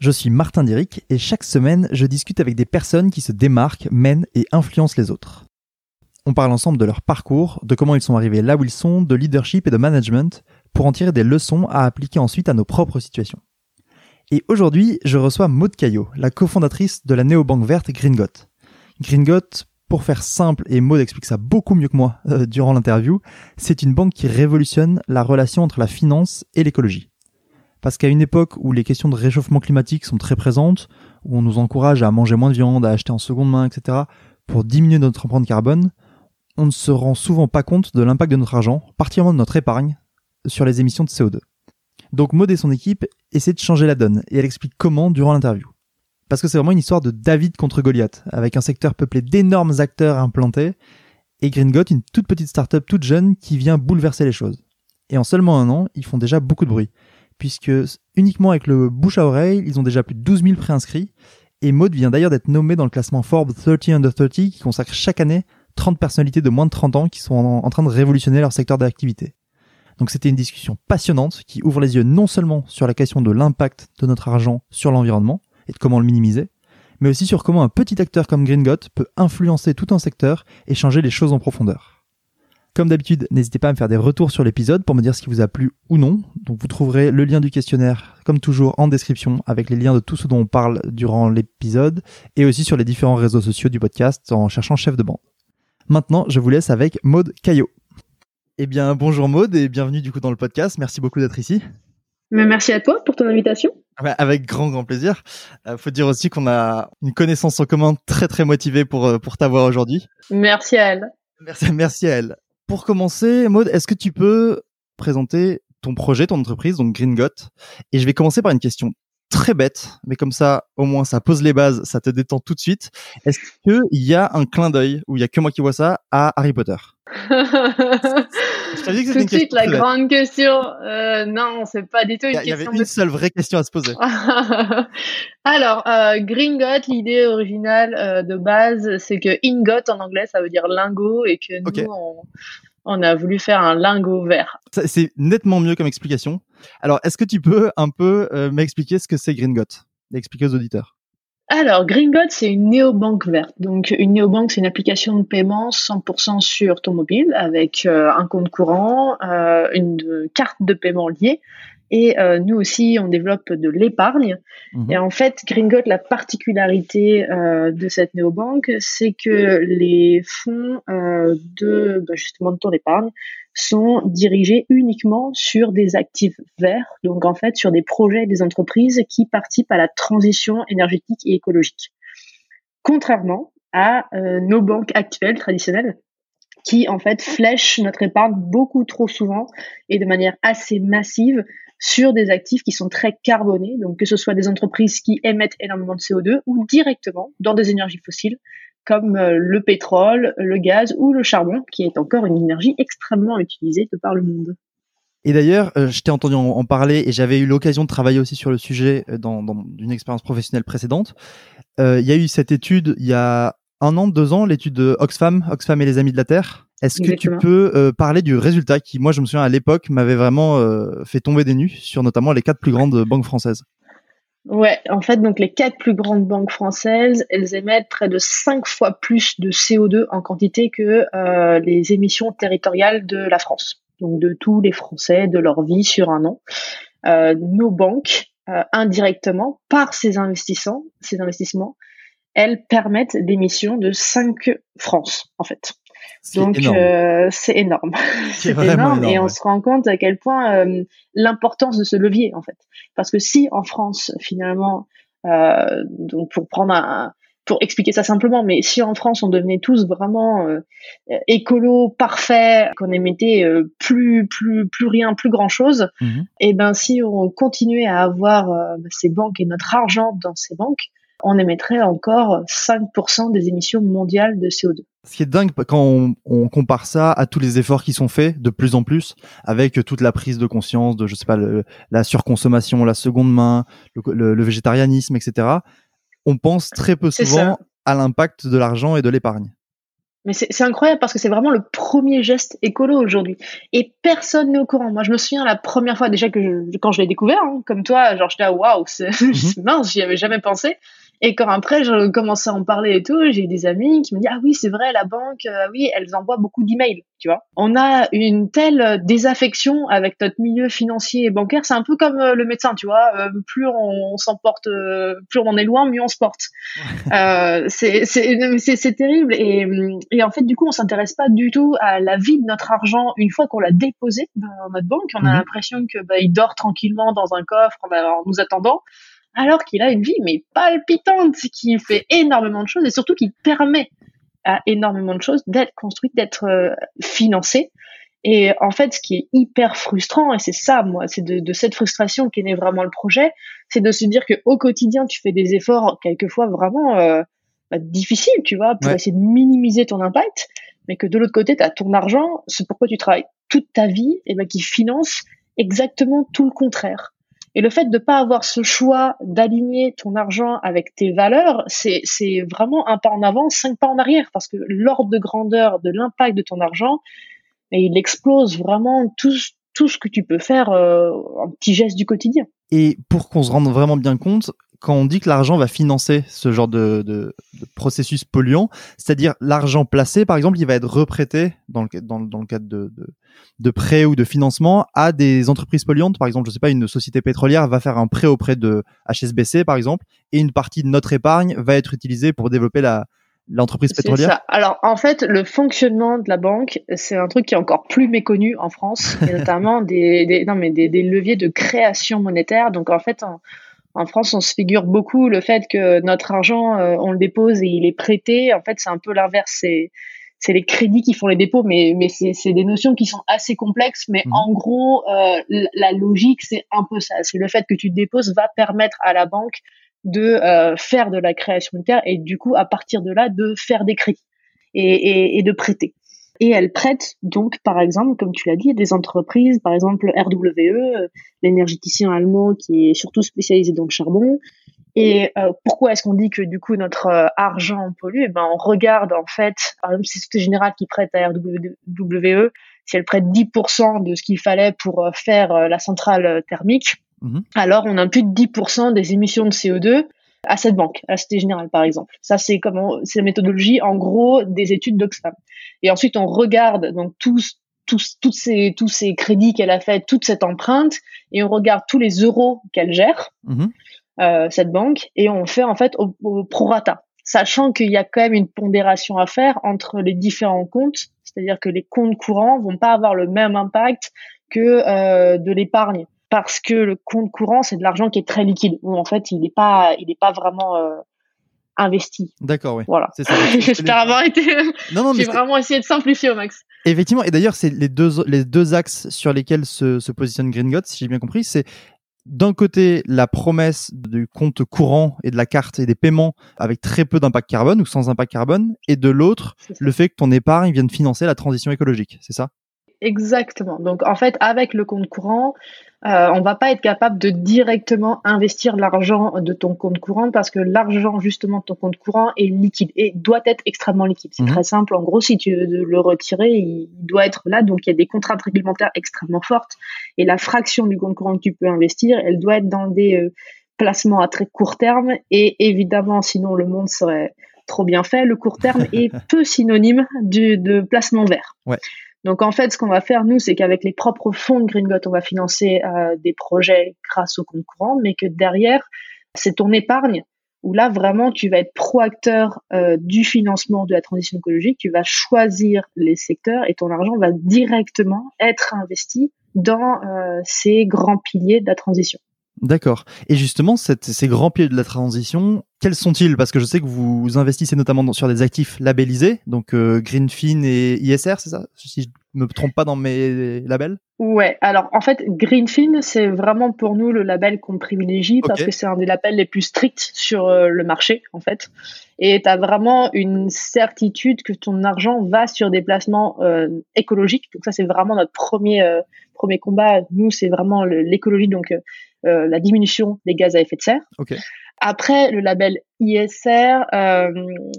Je suis Martin Diric et chaque semaine, je discute avec des personnes qui se démarquent, mènent et influencent les autres. On parle ensemble de leur parcours, de comment ils sont arrivés là où ils sont, de leadership et de management, pour en tirer des leçons à appliquer ensuite à nos propres situations. Et aujourd'hui, je reçois Maud Caillot, la cofondatrice de la néobanque verte Gringot. Gringot, pour faire simple, et Maud explique ça beaucoup mieux que moi euh, durant l'interview, c'est une banque qui révolutionne la relation entre la finance et l'écologie. Parce qu'à une époque où les questions de réchauffement climatique sont très présentes, où on nous encourage à manger moins de viande, à acheter en seconde main, etc., pour diminuer notre empreinte carbone, on ne se rend souvent pas compte de l'impact de notre argent, particulièrement de notre épargne, sur les émissions de CO2. Donc Maud et son équipe essaient de changer la donne, et elle explique comment durant l'interview. Parce que c'est vraiment une histoire de David contre Goliath, avec un secteur peuplé d'énormes acteurs implantés, et Gringot, une toute petite start-up toute jeune qui vient bouleverser les choses. Et en seulement un an, ils font déjà beaucoup de bruit puisque uniquement avec le bouche à oreille, ils ont déjà plus de 12 000 préinscrits. Et Maud vient d'ailleurs d'être nommé dans le classement Forbes 30 Under 30 qui consacre chaque année 30 personnalités de moins de 30 ans qui sont en, train de révolutionner leur secteur d'activité. Donc c'était une discussion passionnante qui ouvre les yeux non seulement sur la question de l'impact de notre argent sur l'environnement et de comment le minimiser, mais aussi sur comment un petit acteur comme Gringot peut influencer tout un secteur et changer les choses en profondeur. Comme d'habitude, n'hésitez pas à me faire des retours sur l'épisode pour me dire ce qui vous a plu ou non. Donc vous trouverez le lien du questionnaire, comme toujours, en description, avec les liens de tout ce dont on parle durant l'épisode, et aussi sur les différents réseaux sociaux du podcast en cherchant chef de bande. Maintenant, je vous laisse avec Maude Caillot. Eh bien, bonjour Maude et bienvenue du coup dans le podcast. Merci beaucoup d'être ici. Mais merci à toi pour ton invitation. Avec grand grand plaisir. Euh, faut dire aussi qu'on a une connaissance en commun très très motivée pour euh, pour t'avoir aujourd'hui. Merci à elle. Merci, merci à elle. Pour commencer, Maud, est-ce que tu peux présenter ton projet, ton entreprise, donc Gringot Et je vais commencer par une question très bête, mais comme ça, au moins, ça pose les bases, ça te détend tout de suite. Est-ce qu'il y a un clin d'œil, où il y a que moi qui vois ça, à Harry Potter? Tout de suite, la grande question. Euh, non, c'est pas du tout une question. Il y avait une seule vraie question à se poser. Alors, euh, Gringot, l'idée originale euh, de base, c'est que ingot en anglais, ça veut dire lingot, et que nous, on, a voulu faire un lingot vert. C'est nettement mieux comme explication. Alors, est-ce que tu peux un peu euh, m'expliquer ce que c'est Gringot? Expliquer aux auditeurs. Alors, Gringot, c'est une néobanque verte. Donc, une néobanque, c'est une application de paiement 100% sur ton mobile avec euh, un compte courant, euh, une carte de paiement liée. Et euh, nous aussi, on développe de l'épargne. Mhm. Et en fait, Gringot, la particularité de cette néobanque, c'est que les fonds de bah, justement de ton épargne sont dirigés uniquement sur des actifs verts, donc en fait sur des projets des entreprises qui participent à la transition énergétique et écologique. Contrairement à euh, nos banques actuelles traditionnelles qui en fait flèchent notre épargne beaucoup trop souvent et de manière assez massive sur des actifs qui sont très carbonés, donc que ce soit des entreprises qui émettent énormément de CO2 ou directement dans des énergies fossiles comme euh, le pétrole, le gaz ou le charbon, qui est encore une énergie extrêmement utilisée de par le monde. Et d'ailleurs, euh, je t'ai entendu en, parler et j'avais eu l'occasion de travailler aussi sur le sujet euh, dans, dans une expérience professionnelle précédente. Il y a eu cette étude il y a un an, deux ans, l'étude de Oxfam, Oxfam et les Amis de la Terre. Est-ce que tu peux parler du résultat qui, moi, je me souviens à l'époque, m'avait vraiment fait tomber des nues sur notamment les quatre plus grandes banques françaises? Ouais, en fait, donc les quatre plus grandes banques françaises, elles émettent près de cinq fois plus de CO2 en quantité que euh, les émissions territoriales de la France. Donc de tous les Français, de leur vie sur un an. Euh, nos banques, euh, indirectement, par ces investissements, ces investissements, elles permettent l'émission de 5 France, en fait. Donc euh, c'est énorme, c'est énorme, et on se rend compte à quel point euh, l'importance de ce levier en fait. Parce que si en France finalement, euh, donc pour prendre un, pour expliquer ça simplement, mais si en France on devenait tous vraiment euh, écolo parfait, qu'on émettait euh, plus plus plus rien, plus grand chose, Mhm. et ben si on continuait à avoir euh, ces banques et notre argent dans ces banques, on émettrait encore 5% des émissions mondiales de CO2. Ce qui est dingue quand on, on compare ça à tous les efforts qui sont faits de plus en plus avec toute la prise de conscience de, je sais pas, le- la surconsommation, la seconde main, le, le- le végétarianisme, etc. On pense très peu souvent à l'impact de l'argent et de l'épargne. Mais c'est incroyable parce que c'est vraiment le premier geste écolo aujourd'hui. Et personne n'est au courant. Moi, je me souviens la première fois déjà que je- quand je l'ai découvert, hein, comme toi, genre j'étais là, waouh, c'est c'est mince, j'y avais jamais pensé. Et quand après, je commençais à en parler et tout, j'ai des amis qui me disent, ah oui, c'est vrai, la banque, euh, oui, elles envoient beaucoup d'emails, tu vois. On a une telle désaffection avec notre milieu financier et bancaire. C'est un peu comme euh, le médecin, tu vois. Euh, plus on, s'en porte, euh, plus on en est loin, mieux on se porte. Euh, c'est terrible. Et, et en fait, du coup, on s'intéresse pas du tout à la vie de notre argent une fois qu'on l'a déposé dans notre banque. On a Mhm. l'impression que bah, il dort tranquillement dans un coffre en, en nous attendant, alors qu'il a une vie mais palpitante, qui fait énormément de choses et surtout qui permet à énormément de choses d'être construite, d'être euh, financée. Et en fait, ce qui est hyper frustrant, et c'est ça, moi, c'est de, de cette frustration qu'est né vraiment le projet, c'est de se dire que au quotidien, tu fais des efforts quelquefois vraiment euh, bah, difficiles, tu vois, pour Ouais. essayer de minimiser ton impact, mais que de l'autre côté, tu as ton argent, c'est pourquoi tu travailles toute ta vie, et ben qui finance exactement tout le contraire. Et le fait de pas avoir ce choix d'aligner ton argent avec tes valeurs, c'est vraiment un pas en avant, cinq pas en arrière, parce que l'ordre de grandeur de l'impact de ton argent, et il explose vraiment tout, tout ce que tu peux faire euh, en petit geste du quotidien. Et pour qu'on se rende vraiment bien compte, quand on dit que l'argent va financer ce genre de, de- de processus polluant, c'est-à-dire l'argent placé, par exemple, il va être reprêté dans le, dans, le- dans le cadre de, de, de prêts ou de financement à des entreprises polluantes. Par exemple, je sais pas, une société pétrolière va faire un prêt auprès de HSBC, par exemple, et une partie de notre épargne va être utilisée pour développer la l'entreprise pétrolière. ça. Alors en fait, le fonctionnement de la banque, c'est un truc qui est encore plus méconnu en France, et notamment des, des, non, mais des, des leviers de création monétaire. Donc en fait, en, en France, on se figure beaucoup le fait que notre argent, euh, on le dépose et il est prêté. En fait, c'est un peu l'inverse. C'est c'est les crédits qui font les dépôts, mais, mais c'est c'est des notions qui sont assez complexes. Mais Mhm. en gros, euh, la logique, c'est un peu ça. C'est le fait que tu déposes va permettre à la banque de euh, faire de la création monétaire et du coup, à partir de là, de faire des crédits et, et, et de prêter. Et elle prête donc, par exemple, comme tu l'as dit, à des entreprises, par exemple RWE, euh, l'énergéticien allemand qui est surtout spécialisé dans le charbon. Et euh, pourquoi est-ce qu'on dit que du coup notre euh, argent pollue? Eh ben, on regarde en fait, par exemple, c'est Société Générale qui prête à RWE, si elle prête 10% de ce qu'il fallait pour euh, faire la centrale thermique, Mhm. alors on impute 10% des émissions de CO2 à cette banque, à la Société Générale par exemple. Ça c'est comment, c'est la méthodologie en gros des études d'Oxfam. Et ensuite on regarde donc tous tous, toutes ces, tous ces crédits qu'elle a fait, toute cette empreinte, et on regarde tous les euros qu'elle gère, Mhm. euh, cette banque, et on fait en fait au, au prorata, sachant qu'il y a quand même une pondération à faire entre les différents comptes, c'est-à-dire que les comptes courants vont pas avoir le même impact que euh, de l'épargne, parce que le compte courant c'est de l'argent qui est très liquide, où en fait il n'est pas, il n'est pas vraiment euh, investi. D'accord, oui. Voilà. C'est ça. J'espère avoir été. Non, non, mais J'ai vraiment essayé de simplifier au max. Effectivement, et d'ailleurs, c'est les deux, les deux axes sur lesquels se, se positionne Green God, si j'ai bien compris, c'est d'un côté la promesse du compte courant et de la carte et des paiements avec très peu d'impact carbone ou sans impact carbone, et de l'autre, le fait que ton épargne vienne financer la transition écologique, c'est ça? Exactement. Donc en fait, avec le compte courant, euh, on va pas être capable de directement investir l'argent de ton compte courant parce que l'argent justement de ton compte courant est liquide et doit être extrêmement liquide. C'est Mhm. très simple. En gros, si tu veux le retirer, il doit être là. Donc il y a des contraintes réglementaires extrêmement fortes et la fraction du compte courant que tu peux investir, elle doit être dans des euh, placements à très court terme et évidemment, sinon le monde serait trop bien fait. Le court terme est peu synonyme du, de placement vert. Ouais. Donc en fait, ce qu'on va faire nous, c'est qu'avec les propres fonds de Green Got, on va financer euh, des projets grâce au compte courant, mais que derrière, c'est ton épargne où là vraiment tu vas être proacteur euh, du financement de la transition écologique, tu vas choisir les secteurs et ton argent va directement être investi dans euh, ces grands piliers de la transition. D'accord. Et justement, cette- ces grands pieds de la transition, quels sont-ils? Parce que je sais que vous investissez notamment sur des actifs labellisés, donc Greenfin et ISR, c'est ça? Si je me trompe pas dans mes labels? Ouais, alors en fait, Greenfin, c'est vraiment pour nous le label qu'on privilégie parce que c'est un des labels les plus stricts sur le marché, en fait. Et tu as vraiment une certitude que ton argent va sur des placements écologiques. Donc ça, c'est vraiment notre premier, premier combat. Nous, c'est vraiment l'écologie, donc la diminution des gaz à effet de serre. Okay. Après, le label ISR euh,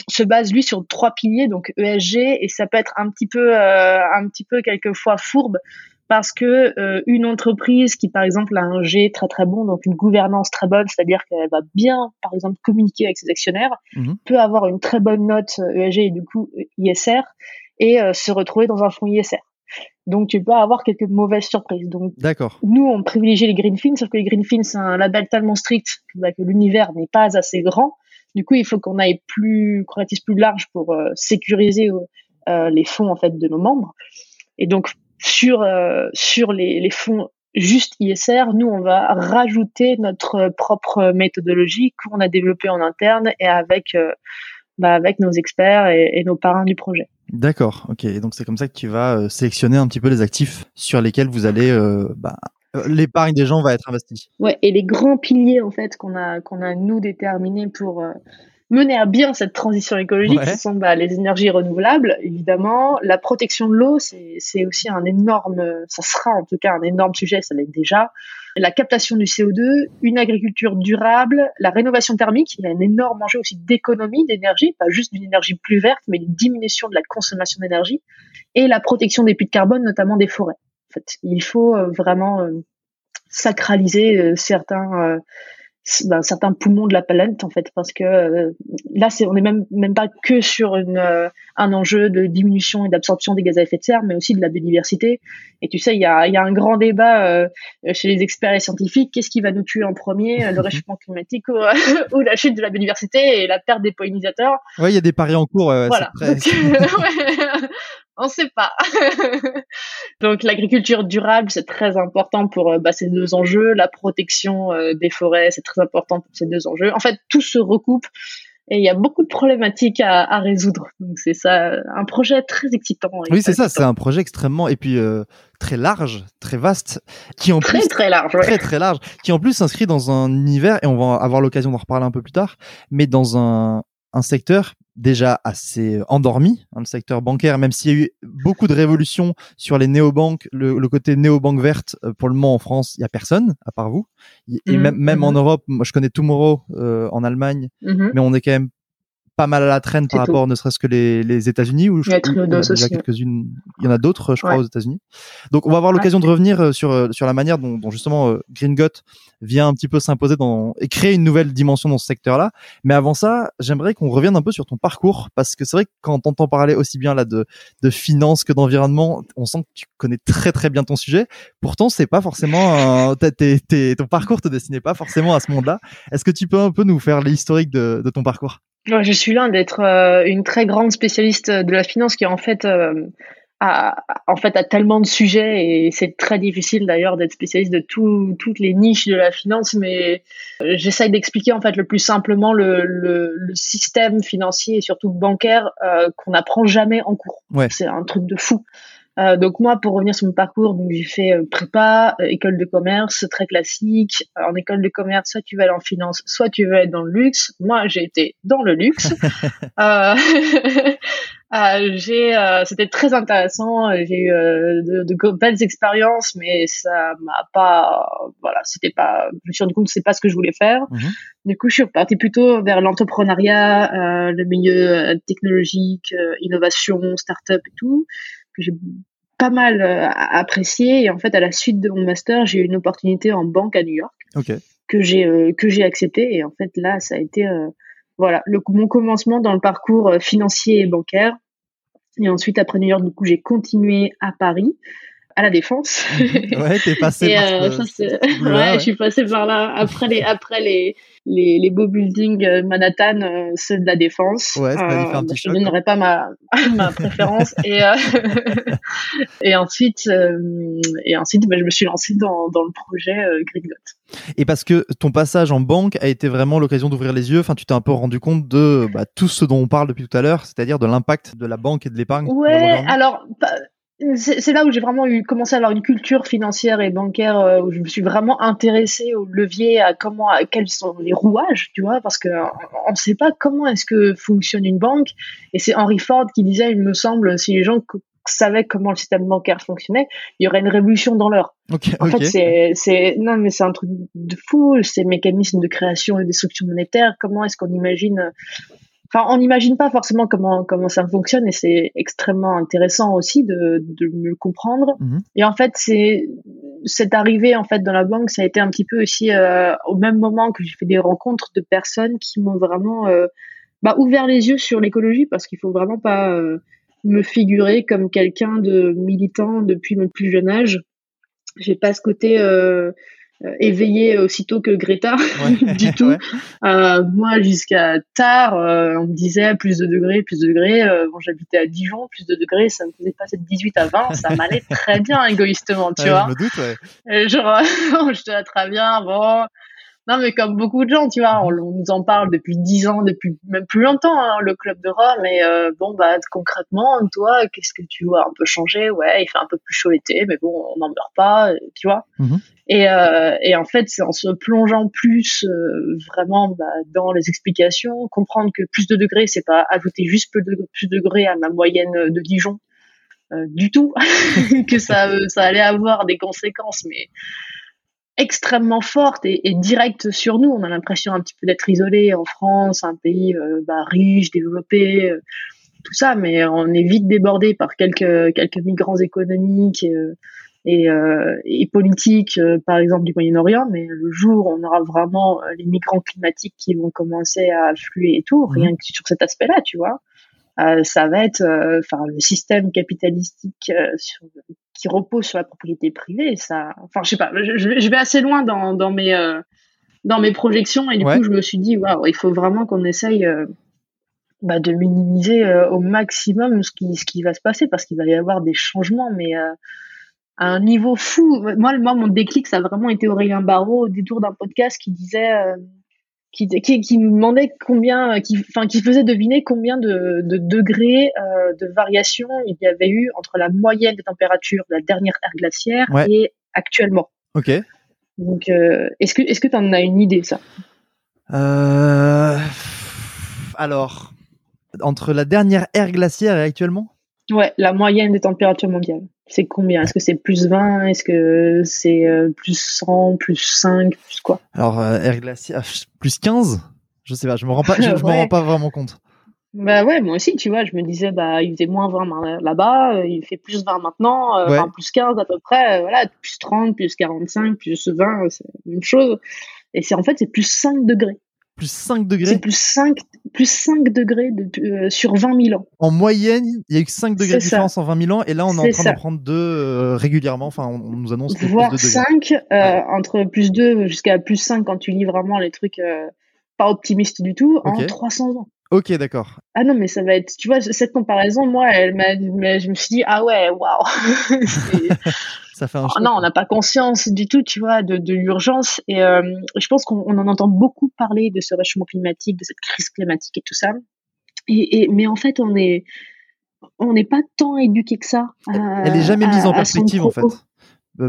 se base lui sur trois piliers, donc ESG, et ça peut être un petit peu, euh, un petit peu quelquefois fourbe parce que euh, une entreprise qui par exemple a un G très très bon, donc une gouvernance très bonne, c'est-à-dire qu'elle va bien par exemple communiquer avec ses actionnaires, mhm. peut avoir une très bonne note ESG et du coup ISR et se retrouver dans un fonds ISR. Donc tu peux avoir quelques mauvaises surprises. Donc D'accord. nous on privilégie les Greenfins, sauf que les Greenfins c'est un label tellement strict que, bah, l'univers n'est pas assez grand. Du coup il faut qu'on aille plus, qu'on plus large pour euh, sécuriser euh, euh, les fonds en fait de nos membres. Et donc sur sur les, les fonds juste ISR, nous on va rajouter notre propre méthodologie qu'on a développée en interne et avec bah, avec nos experts et, nos parrains du projet. D'accord, ok. donc c'est comme ça que tu vas euh, sélectionner un petit peu les actifs sur lesquels vous allez, euh, bah, euh, l'épargne des gens va être investie. Ouais, et les grands piliers en fait qu'on a qu'on a nous déterminés pour mener à bien cette transition écologique, ce sont bah, les énergies renouvelables, évidemment. La protection de l'eau, c'est aussi un énorme, ça sera en tout cas un énorme sujet, ça l'est déjà la captation du CO2, une agriculture durable, la rénovation thermique. Il y a un énorme enjeu aussi d'économie d'énergie, pas juste d'une énergie plus verte, mais une diminution de la consommation d'énergie et la protection des puits de carbone, notamment des forêts. En fait, il faut euh, vraiment euh, sacraliser euh, certains ben, certains poumons de la planète en fait parce que euh, là c'est on n'est même même pas que sur une euh, un enjeu de diminution et d'absorption des gaz à effet de serre mais aussi de la biodiversité. Et tu sais il y a il y a un grand débat euh, chez les experts et scientifiques. Qu'est-ce qui va nous tuer en premier le réchauffement climatique ou, ou, la chute de la biodiversité et la perte des pollinisateurs? Ouais il y a des paris en cours voilà on sait pas. Donc l'agriculture durable, c'est très important pour euh, bah, ces deux enjeux. La protection euh, des forêts, c'est très important pour ces deux enjeux. En fait, tout se recoupe et il y a beaucoup de problématiques à, résoudre. Donc c'est ça, un projet très excitant. Oui, c'est ça, c'est un projet extrêmement et puis euh, très large, très vaste, qui en très plus très large, très très large, qui en plus s'inscrit dans un univers et on va avoir l'occasion d'en reparler un peu plus tard, mais dans un un secteur déjà assez endormi, hein, le secteur bancaire, même s'il y a eu beaucoup de révolutions sur les néobanques, le, le côté néobanque verte, euh, pour le moment en France, il y a personne à part vous. Et mmh, même, même en mmh. Europe, moi je connais Tomorrow euh, en Allemagne, mmh mais on est quand même pas mal à la traîne par rapport ne serait-ce que les, les États-Unis où il y, a quelques-unes. Il y en a d'autres je crois aux États-Unis. Donc on va avoir l'occasion de revenir euh, sur euh, sur la manière dont, dont justement euh, Green Got vient un petit peu s'imposer dans et créer une nouvelle dimension dans ce secteur-là. Mais avant ça j'aimerais qu'on revienne un peu sur ton parcours parce que c'est vrai que quand on entend parler aussi bien là de de finance que d'environnement on sent que tu connais très très bien ton sujet. Pourtant c'est pas forcément un, ton parcours te destinait pas forcément à ce monde-là. Est-ce que tu peux un peu nous faire l'historique de, de ton parcours? Je suis loin d'être euh, une très grande spécialiste de la finance qui en fait euh, a, en fait a tellement de sujets et c'est très difficile d'ailleurs d'être spécialiste de tout, toutes les niches de la finance mais euh, j'essaye d'expliquer en fait le plus simplement le, le, le système financier et surtout bancaire qu'on n'apprend jamais en cours. Ouais. C'est un truc de fou. Euh, donc moi, pour revenir sur mon parcours, donc j'ai fait euh, prépa, euh, école de commerce, très classique. en école de commerce, soit tu veux aller en finance, soit tu veux être dans le luxe. Moi, j'ai été dans le luxe. j'ai, c'était très intéressant. J'ai eu de, de, belles expériences, mais ça m'a pas, voilà, c'était pas. Je me suis rendu compte que c'est pas ce que je voulais faire. Mhm. Du coup, je suis partie plutôt vers l'entrepreneuriat, le milieu technologique, innovation, start-up et tout que j'ai pas mal euh, apprécié. Et en fait, à la suite de mon master, j'ai eu une opportunité en banque à New York que j'ai euh, que j'ai accepté. Et en fait, là, ça a été euh, voilà le, mon commencement dans le parcours financier et bancaire. Et ensuite, après New York, du coup, j'ai continué à Paris à la défense. ouais, t'es passé par euh, ça, ouais, ouais. je suis passée par là après les après les les, les beaux buildings euh, Manhattan, euh, ceux de la défense. Ouais, un bah, je ne donnerai pas ma ma préférence et euh, et ensuite euh, et ensuite bah, je me suis lancée dans dans le projet euh, Green Dot. Et parce que ton passage en banque a été vraiment l'occasion d'ouvrir les yeux. Enfin, tu t'es un peu rendu compte de bah, tout ce dont on parle depuis tout à l'heure, c'est-à-dire de l'impact de la banque et de l'épargne. Ouais, alors c'est là où j'ai vraiment eu commencé à avoir une culture financière et bancaire euh, où je me suis vraiment intéressée au levier, à comment, à quels sont les rouages, tu vois, parce que on ne sait pas comment est-ce que fonctionne une banque. Et c'est Henry Ford qui disait, il me semble, si les gens savaient comment le système bancaire fonctionnait, il y aurait une révolution dans l'heure. En fait, c'est, c'est, non, mais c'est un truc de fou, ces mécanismes de création et de destruction monétaire. Comment est-ce qu'on imagine, enfin, on n'imagine pas forcément comment, comment ça fonctionne et c'est extrêmement intéressant aussi de, de mieux comprendre. Mhm. Et en fait, c'est, cette arrivée, en fait, dans la banque, ça a été un petit peu aussi, euh, au même moment que j'ai fait des rencontres de personnes qui m'ont vraiment, euh, bah, ouvert les yeux sur l'écologie parce qu'il faut vraiment pas, euh, me figurer comme quelqu'un de militant depuis mon plus jeune âge j'ai pas ce côté euh, euh, éveillé aussitôt que Greta Ouais. du tout. Ouais. Euh, moi, jusqu'à tard, euh, on me disait plus de degrés, plus de degrés. Euh, bon, j'habitais à Dijon, plus de degrés, ça me faisait passer de 18 à 20, ça m'allait très bien égoïstement, tu Ouais, vois. Je me doute. Et genre, je très bien, bon. Non, mais comme beaucoup de gens, tu vois, on, on nous en parle depuis 10 ans, depuis même plus longtemps, hein, le club de Rome. Mais euh, bon, bah, concrètement, toi, qu'est-ce que tu vois un peu changer? Ouais, il fait un peu plus chaud l'été, mais bon, on n'en meurt pas, tu vois. Mhm. Et, euh, et en fait, c'est en se plongeant plus euh, vraiment bah, dans les explications, comprendre que plus de degrés, c'est pas ajouter juste plus de, degrés à ma moyenne de Dijon euh, du tout, que ça, euh, ça allait avoir des conséquences, mais extrêmement fortes et, et directes sur nous. On a l'impression un petit peu d'être isolé en France, un pays euh, bah, riche, développé, euh, tout ça, mais on est vite débordé par quelques quelques migrants économiques euh, et, euh, et politiques, euh, par exemple du Moyen-Orient. Mais le jour où on aura vraiment euh, les migrants climatiques qui vont commencer à affluer et tout, rien que sur cet aspect-là, tu vois. Euh, ça va être, enfin, le système capitalistique sur- qui repose sur la propriété privée. Ça, enfin, je sais pas, je, je vais- assez loin dans, dans mes dans mes projections et du Ouais. coup, je me suis dit, waouh, il faut vraiment qu'on essaye bah, de minimiser au maximum ce qui ce qui va se passer parce qu'il va y avoir des changements, mais à un niveau fou. Moi, moi, mon déclic, ça a vraiment été Aurélien Barraud au détour d'un podcast qui disait. euh, qui, qui, qui nous demandait combien, qui, enfin, qui faisait deviner combien de, de degrés euh, de variation il y avait eu entre la moyenne des températures de la dernière ère glaciaire Ouais. et actuellement. Ok. Donc, euh, est-ce que est-ce que tu en as une idée, ça? Euh... Alors, entre la dernière ère glaciaire et actuellement? Ouais, la moyenne des températures mondiales. C'est combien? Est-ce que c'est plus 20 Est-ce que c'est euh, plus 100, plus 5, plus quoi? Alors, euh, ère glaciaire, ah, plus 15 Je sais pas, je me rends pas, je, je me Ouais. rends pas vraiment compte. Bah ouais, moi aussi, tu vois, je me disais, bah, il faisait moins 20 ma- là-bas, euh, il fait plus 20 maintenant, euh, Ouais. enfin, plus 15 à peu près, euh, voilà, plus 30, plus 45, plus 20, c'est la même chose. Et c'est en fait, c'est plus 5 degrés. Plus 5 degrés C'est plus 5, plus 5 degrés de, euh, sur 20 000 ans. En moyenne, il y a eu que 5 degrés de ça. différence en 20 000 ans, et là, on est en train ça. d'en prendre deux euh, régulièrement. Enfin, on, on nous annonce que Voire de degrés. 5, euh, entre plus 2 jusqu'à plus 5 quand tu lis vraiment les trucs pas optimistes du tout, en Ok. 300 ans. Ok, d'accord. Ah non, mais ça va être, tu vois, cette comparaison, moi, elle m'a, je me suis dit, ah ouais, waouh. Ça fait un choc. non, on n'a pas conscience du tout, tu vois, de, de l'urgence. Et euh, je pense qu'on on en entend beaucoup parler de ce réchauffement climatique, de cette crise climatique et tout ça. Et, et mais en fait, on est, on n'est pas tant éduqué que ça. à- Elle est jamais mise en à- perspective, en fait.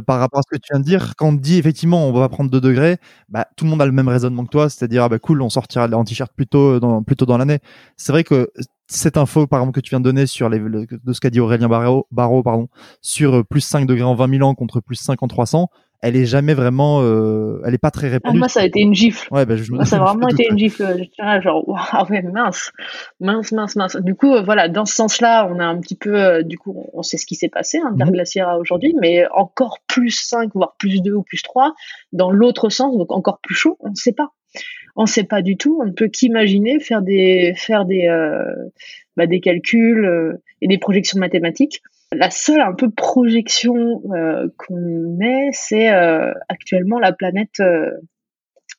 Par rapport à ce que tu viens de dire, quand on dit effectivement on va prendre 2 degrés, bah, tout le monde a le même raisonnement que toi, c'est-à-dire ah bah cool, on sortira en t-shirt plus tôt dans, dans l'année. C'est vrai que cette info par exemple que tu viens de donner sur les, le- de ce qu'a dit Aurélien Barraud, Barraud, pardon, sur plus 5 degrés en 20 000 ans contre plus 5 en 300, elle est jamais vraiment, euh, elle est pas très Ah, répandue. moi, ça a été une gifle. Ouais, bah, je, Moi, ça a vraiment été une gifle. Là, genre, waouh, ah ouais, mince, mince, mince, mince. Du coup, euh, voilà, dans ce sens-là, on a un petit peu, euh, du coup, on sait ce qui s'est passé, hein, l'ère Mhm. à aujourd'hui, mais encore plus 5, voire plus 2 ou plus 3, dans l'autre sens, donc encore plus chaud, on ne sait pas. On ne sait pas du tout, on ne peut qu'imaginer faire des, faire des, bah, des calculs et des projections mathématiques. La seule un peu projection euh, qu'on ait, c'est euh, actuellement la planète, euh,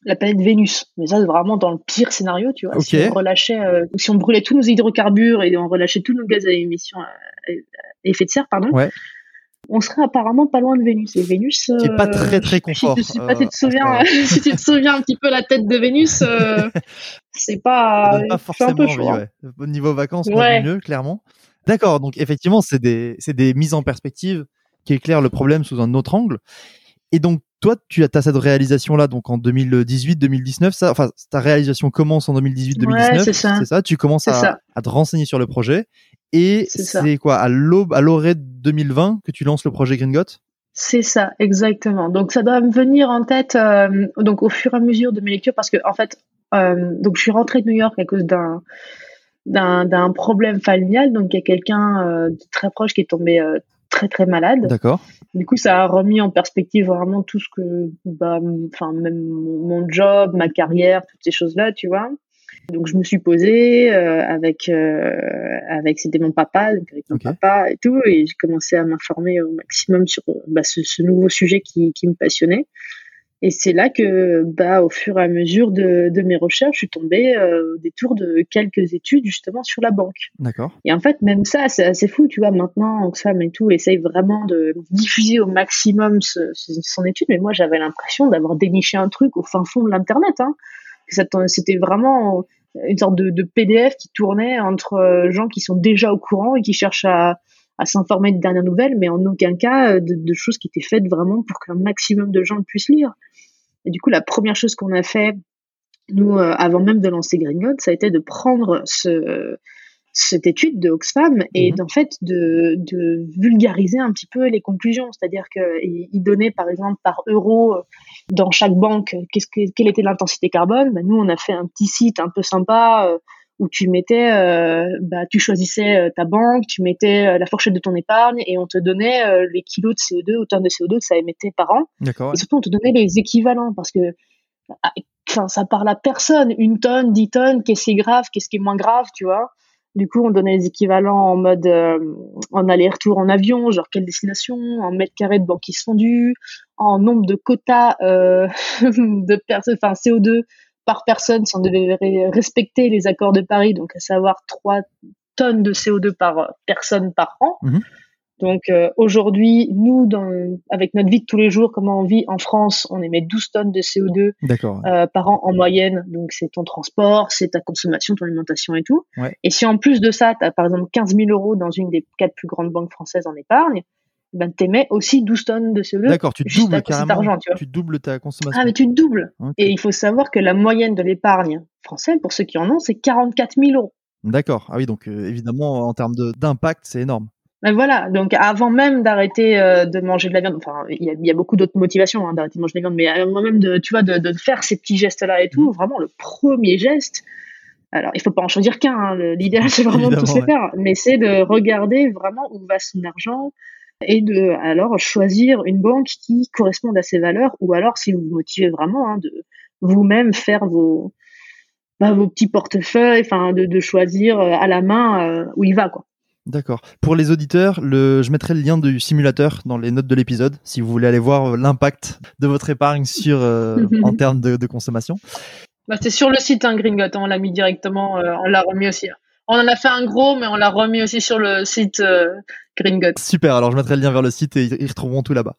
la planète Vénus. Mais ça, c'est vraiment dans le pire scénario, tu vois. Si on relâchait, si on brûlait tous nos hydrocarbures et on relâchait tous nos gaz à émission, à effet de serre, pardon. Ouais. On serait apparemment pas loin de Vénus. Et Vénus, pas très très confort. je sais euh, pas si tu te souviens, si tu te souviens un petit peu la tête de Vénus, c'est pas, c'est un forcément peu chaud. hein. ouais. Au niveau vacances, Ouais. mieux, clairement. D'accord, donc effectivement, c'est des, c'est des mises en perspective qui éclairent le problème sous un autre angle. Et donc, toi, tu as, cette réalisation-là, donc en 2018-2019, ça, enfin, ta réalisation commence en 2018-2019, Ouais, c'est ça. Tu commences à, ça. à te renseigner sur le projet. Et C'est ça. c'est quoi, à l'aube, à l'orée de 2020 que tu lances le projet Green Got C'est ça, exactement. Donc ça doit me venir en tête euh, donc au fur et à mesure de mes lectures parce que en fait euh, donc je suis rentrée de New York à cause d'un d'un problème familial donc il y a quelqu'un euh, de très proche qui est tombé euh, très très malade. D'accord. Du coup ça a remis en perspective vraiment tout ce que bah enfin même mon, job, ma carrière, toutes ces choses là, tu vois. Donc je me suis posée euh, avec euh, avec c'était mon papa donc avec mon papa et tout et j'ai commencé à m'informer au maximum sur bah, ce, ce nouveau sujet qui, qui me passionnait et c'est là que bah au fur et à mesure de, de mes recherches je suis tombée euh, au détour de quelques études justement sur la banque D'accord. et en fait même ça c'est assez fou tu vois maintenant Oxfam et tout essaye vraiment de diffuser au maximum ce- ce- son étude mais moi j'avais l'impression d'avoir déniché un truc au fin fond de l'internet hein c'était vraiment une sorte de, de PDF qui tournait entre euh, gens qui sont déjà au courant et qui cherchent à, à s'informer de dernières nouvelles, mais en aucun cas euh, de, de choses qui étaient faites vraiment pour qu'un maximum de gens le puissent lire. Et du coup, la première chose qu'on a fait, nous, euh, avant même de lancer Green God, ça a été de prendre ce, cette étude de Oxfam et Mhm. d'en fait de, de vulgariser un petit peu les conclusions. C'est-à-dire qu'il il donnait par exemple par euro dans chaque banque que, quelle était l'intensité carbone. Bah, nous, on a fait un petit site un peu sympa euh, où tu mettais, euh, bah, tu choisissais euh, ta banque, tu mettais euh, la fourchette de ton épargne et on te donnait euh, les kilos de CO2 ou tonnes de CO2 que ça émettait par an. D'accord. Et surtout, on te donnait les équivalents parce que ah, enfin, ça parle à personne. Une tonne, dix tonnes, qu'est-ce qui est grave, qu'est-ce qui est moins grave, tu vois. Du coup, on donnait les équivalents en mode euh, en aller-retour en avion, genre quelle destination, en mètres carrés de banquise fondue, en nombre de quotas de personnes, enfin CO2 par personne si on devait respecter les accords de Paris, donc à savoir 3 tonnes de CO2 par euh, personne par an. Mhm. Donc euh, aujourd'hui, nous, dans, avec notre vie de tous les jours, comment on vit en France, on émet 12 tonnes de CO2 D'accord. euh, par an en moyenne. Donc c'est ton transport, c'est ta consommation, ton alimentation et tout. Ouais. Et si en plus de ça, tu as par exemple 15 000 euros dans une des quatre plus grandes banques françaises en épargne, ben t'émets aussi 12 tonnes de CO2. D'accord, tu doubles à carrément. argent, tu doubles ta consommation. Ah mais tu doubles. Et il faut savoir que la moyenne de l'épargne française, pour ceux qui en ont, c'est 44 000 euros. D'accord. Ah oui, donc euh, évidemment, en termes d'impact, c'est énorme. Mais voilà, donc avant même d'arrêter euh, de manger de la viande, enfin il y a, il y a beaucoup d'autres motivations hein, d'arrêter de manger de la viande, mais avant même de, tu vois, de, de faire ces petits gestes-là et Mmh. tout, vraiment le premier geste, alors il faut pas en choisir qu'un, hein, l'idéal c'est vraiment de tous les faire, mais c'est de regarder vraiment où va son argent et de alors choisir une banque qui corresponde à ses valeurs, ou alors si vous vous motivez vraiment, hein, de vous-même faire vos, bah, vos petits portefeuilles, enfin de, de choisir euh, à la main euh, où il va quoi. D'accord. Pour les auditeurs, le... je mettrai le lien du simulateur dans les notes de l'épisode si vous voulez aller voir euh, l'impact de votre épargne sur euh, en termes de, de consommation. Bah, c'est sur le site hein, Gringot, on l'a mis directement, euh, on l'a remis aussi. On en a fait un gros, mais on l'a remis aussi sur le site euh, Gringot. Super. Alors je mettrai le lien vers le site et ils retrouveront tout là-bas.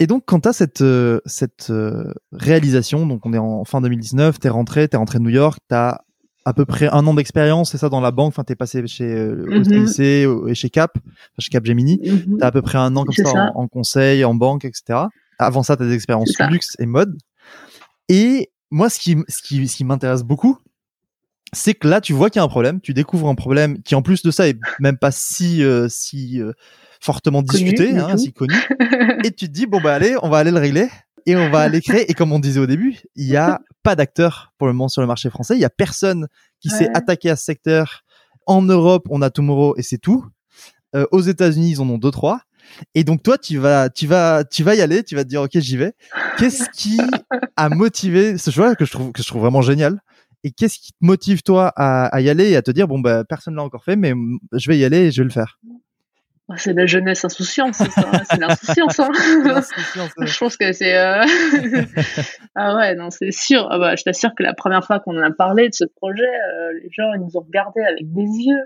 Et donc quand tu as cette euh, cette euh, réalisation, donc on est en fin 2019, t'es rentré, t'es rentré de New York, t'as à peu près un an d'expérience, c'est ça dans la banque. Enfin, t'es passé chez euh, Mhm. Et chez Cap, enfin, chez Cap Gemini. Mhm. T'as à peu près un an comme ça, ça. En, en conseil, en banque, etc. Avant ça, t'as des expériences luxe et mode. Et moi, ce qui, m- ce qui, ce qui m'intéresse beaucoup, c'est que là, tu vois qu'il y a un problème, tu découvres un problème qui, en plus de ça, est même pas si, euh, si euh, fortement Connu discuté, hein, si connu. et tu te dis, bon, bah, allez, on va aller le régler et on va aller créer. Et comme on disait au début, il y a pas d'acteur pour le moment sur le marché français. Il y a personne qui s'est Ouais. attaqué à ce secteur. En Europe, on a Tomorrow et c'est tout. Euh, aux États-Unis, ils en ont deux, trois. Et donc toi, tu vas, tu vas, tu vas y aller. Tu vas te dire, ok, j'y vais. Qu'est-ce qui a motivé ce choix que je trouve que je trouve vraiment génial? Et qu'est-ce qui te motive toi à, à y aller et à te dire, bon bah personne l'a encore fait, mais je vais y aller et je vais le faire? Oh, c'est la jeunesse insouciante, c'est ça. C'est l'insouciance. Hein. je pense que c'est. Euh... ah ouais, non, c'est sûr. Ah bah, je t'assure que la première fois qu'on en a parlé de ce projet, euh, les gens ils nous ont regardé avec des yeux.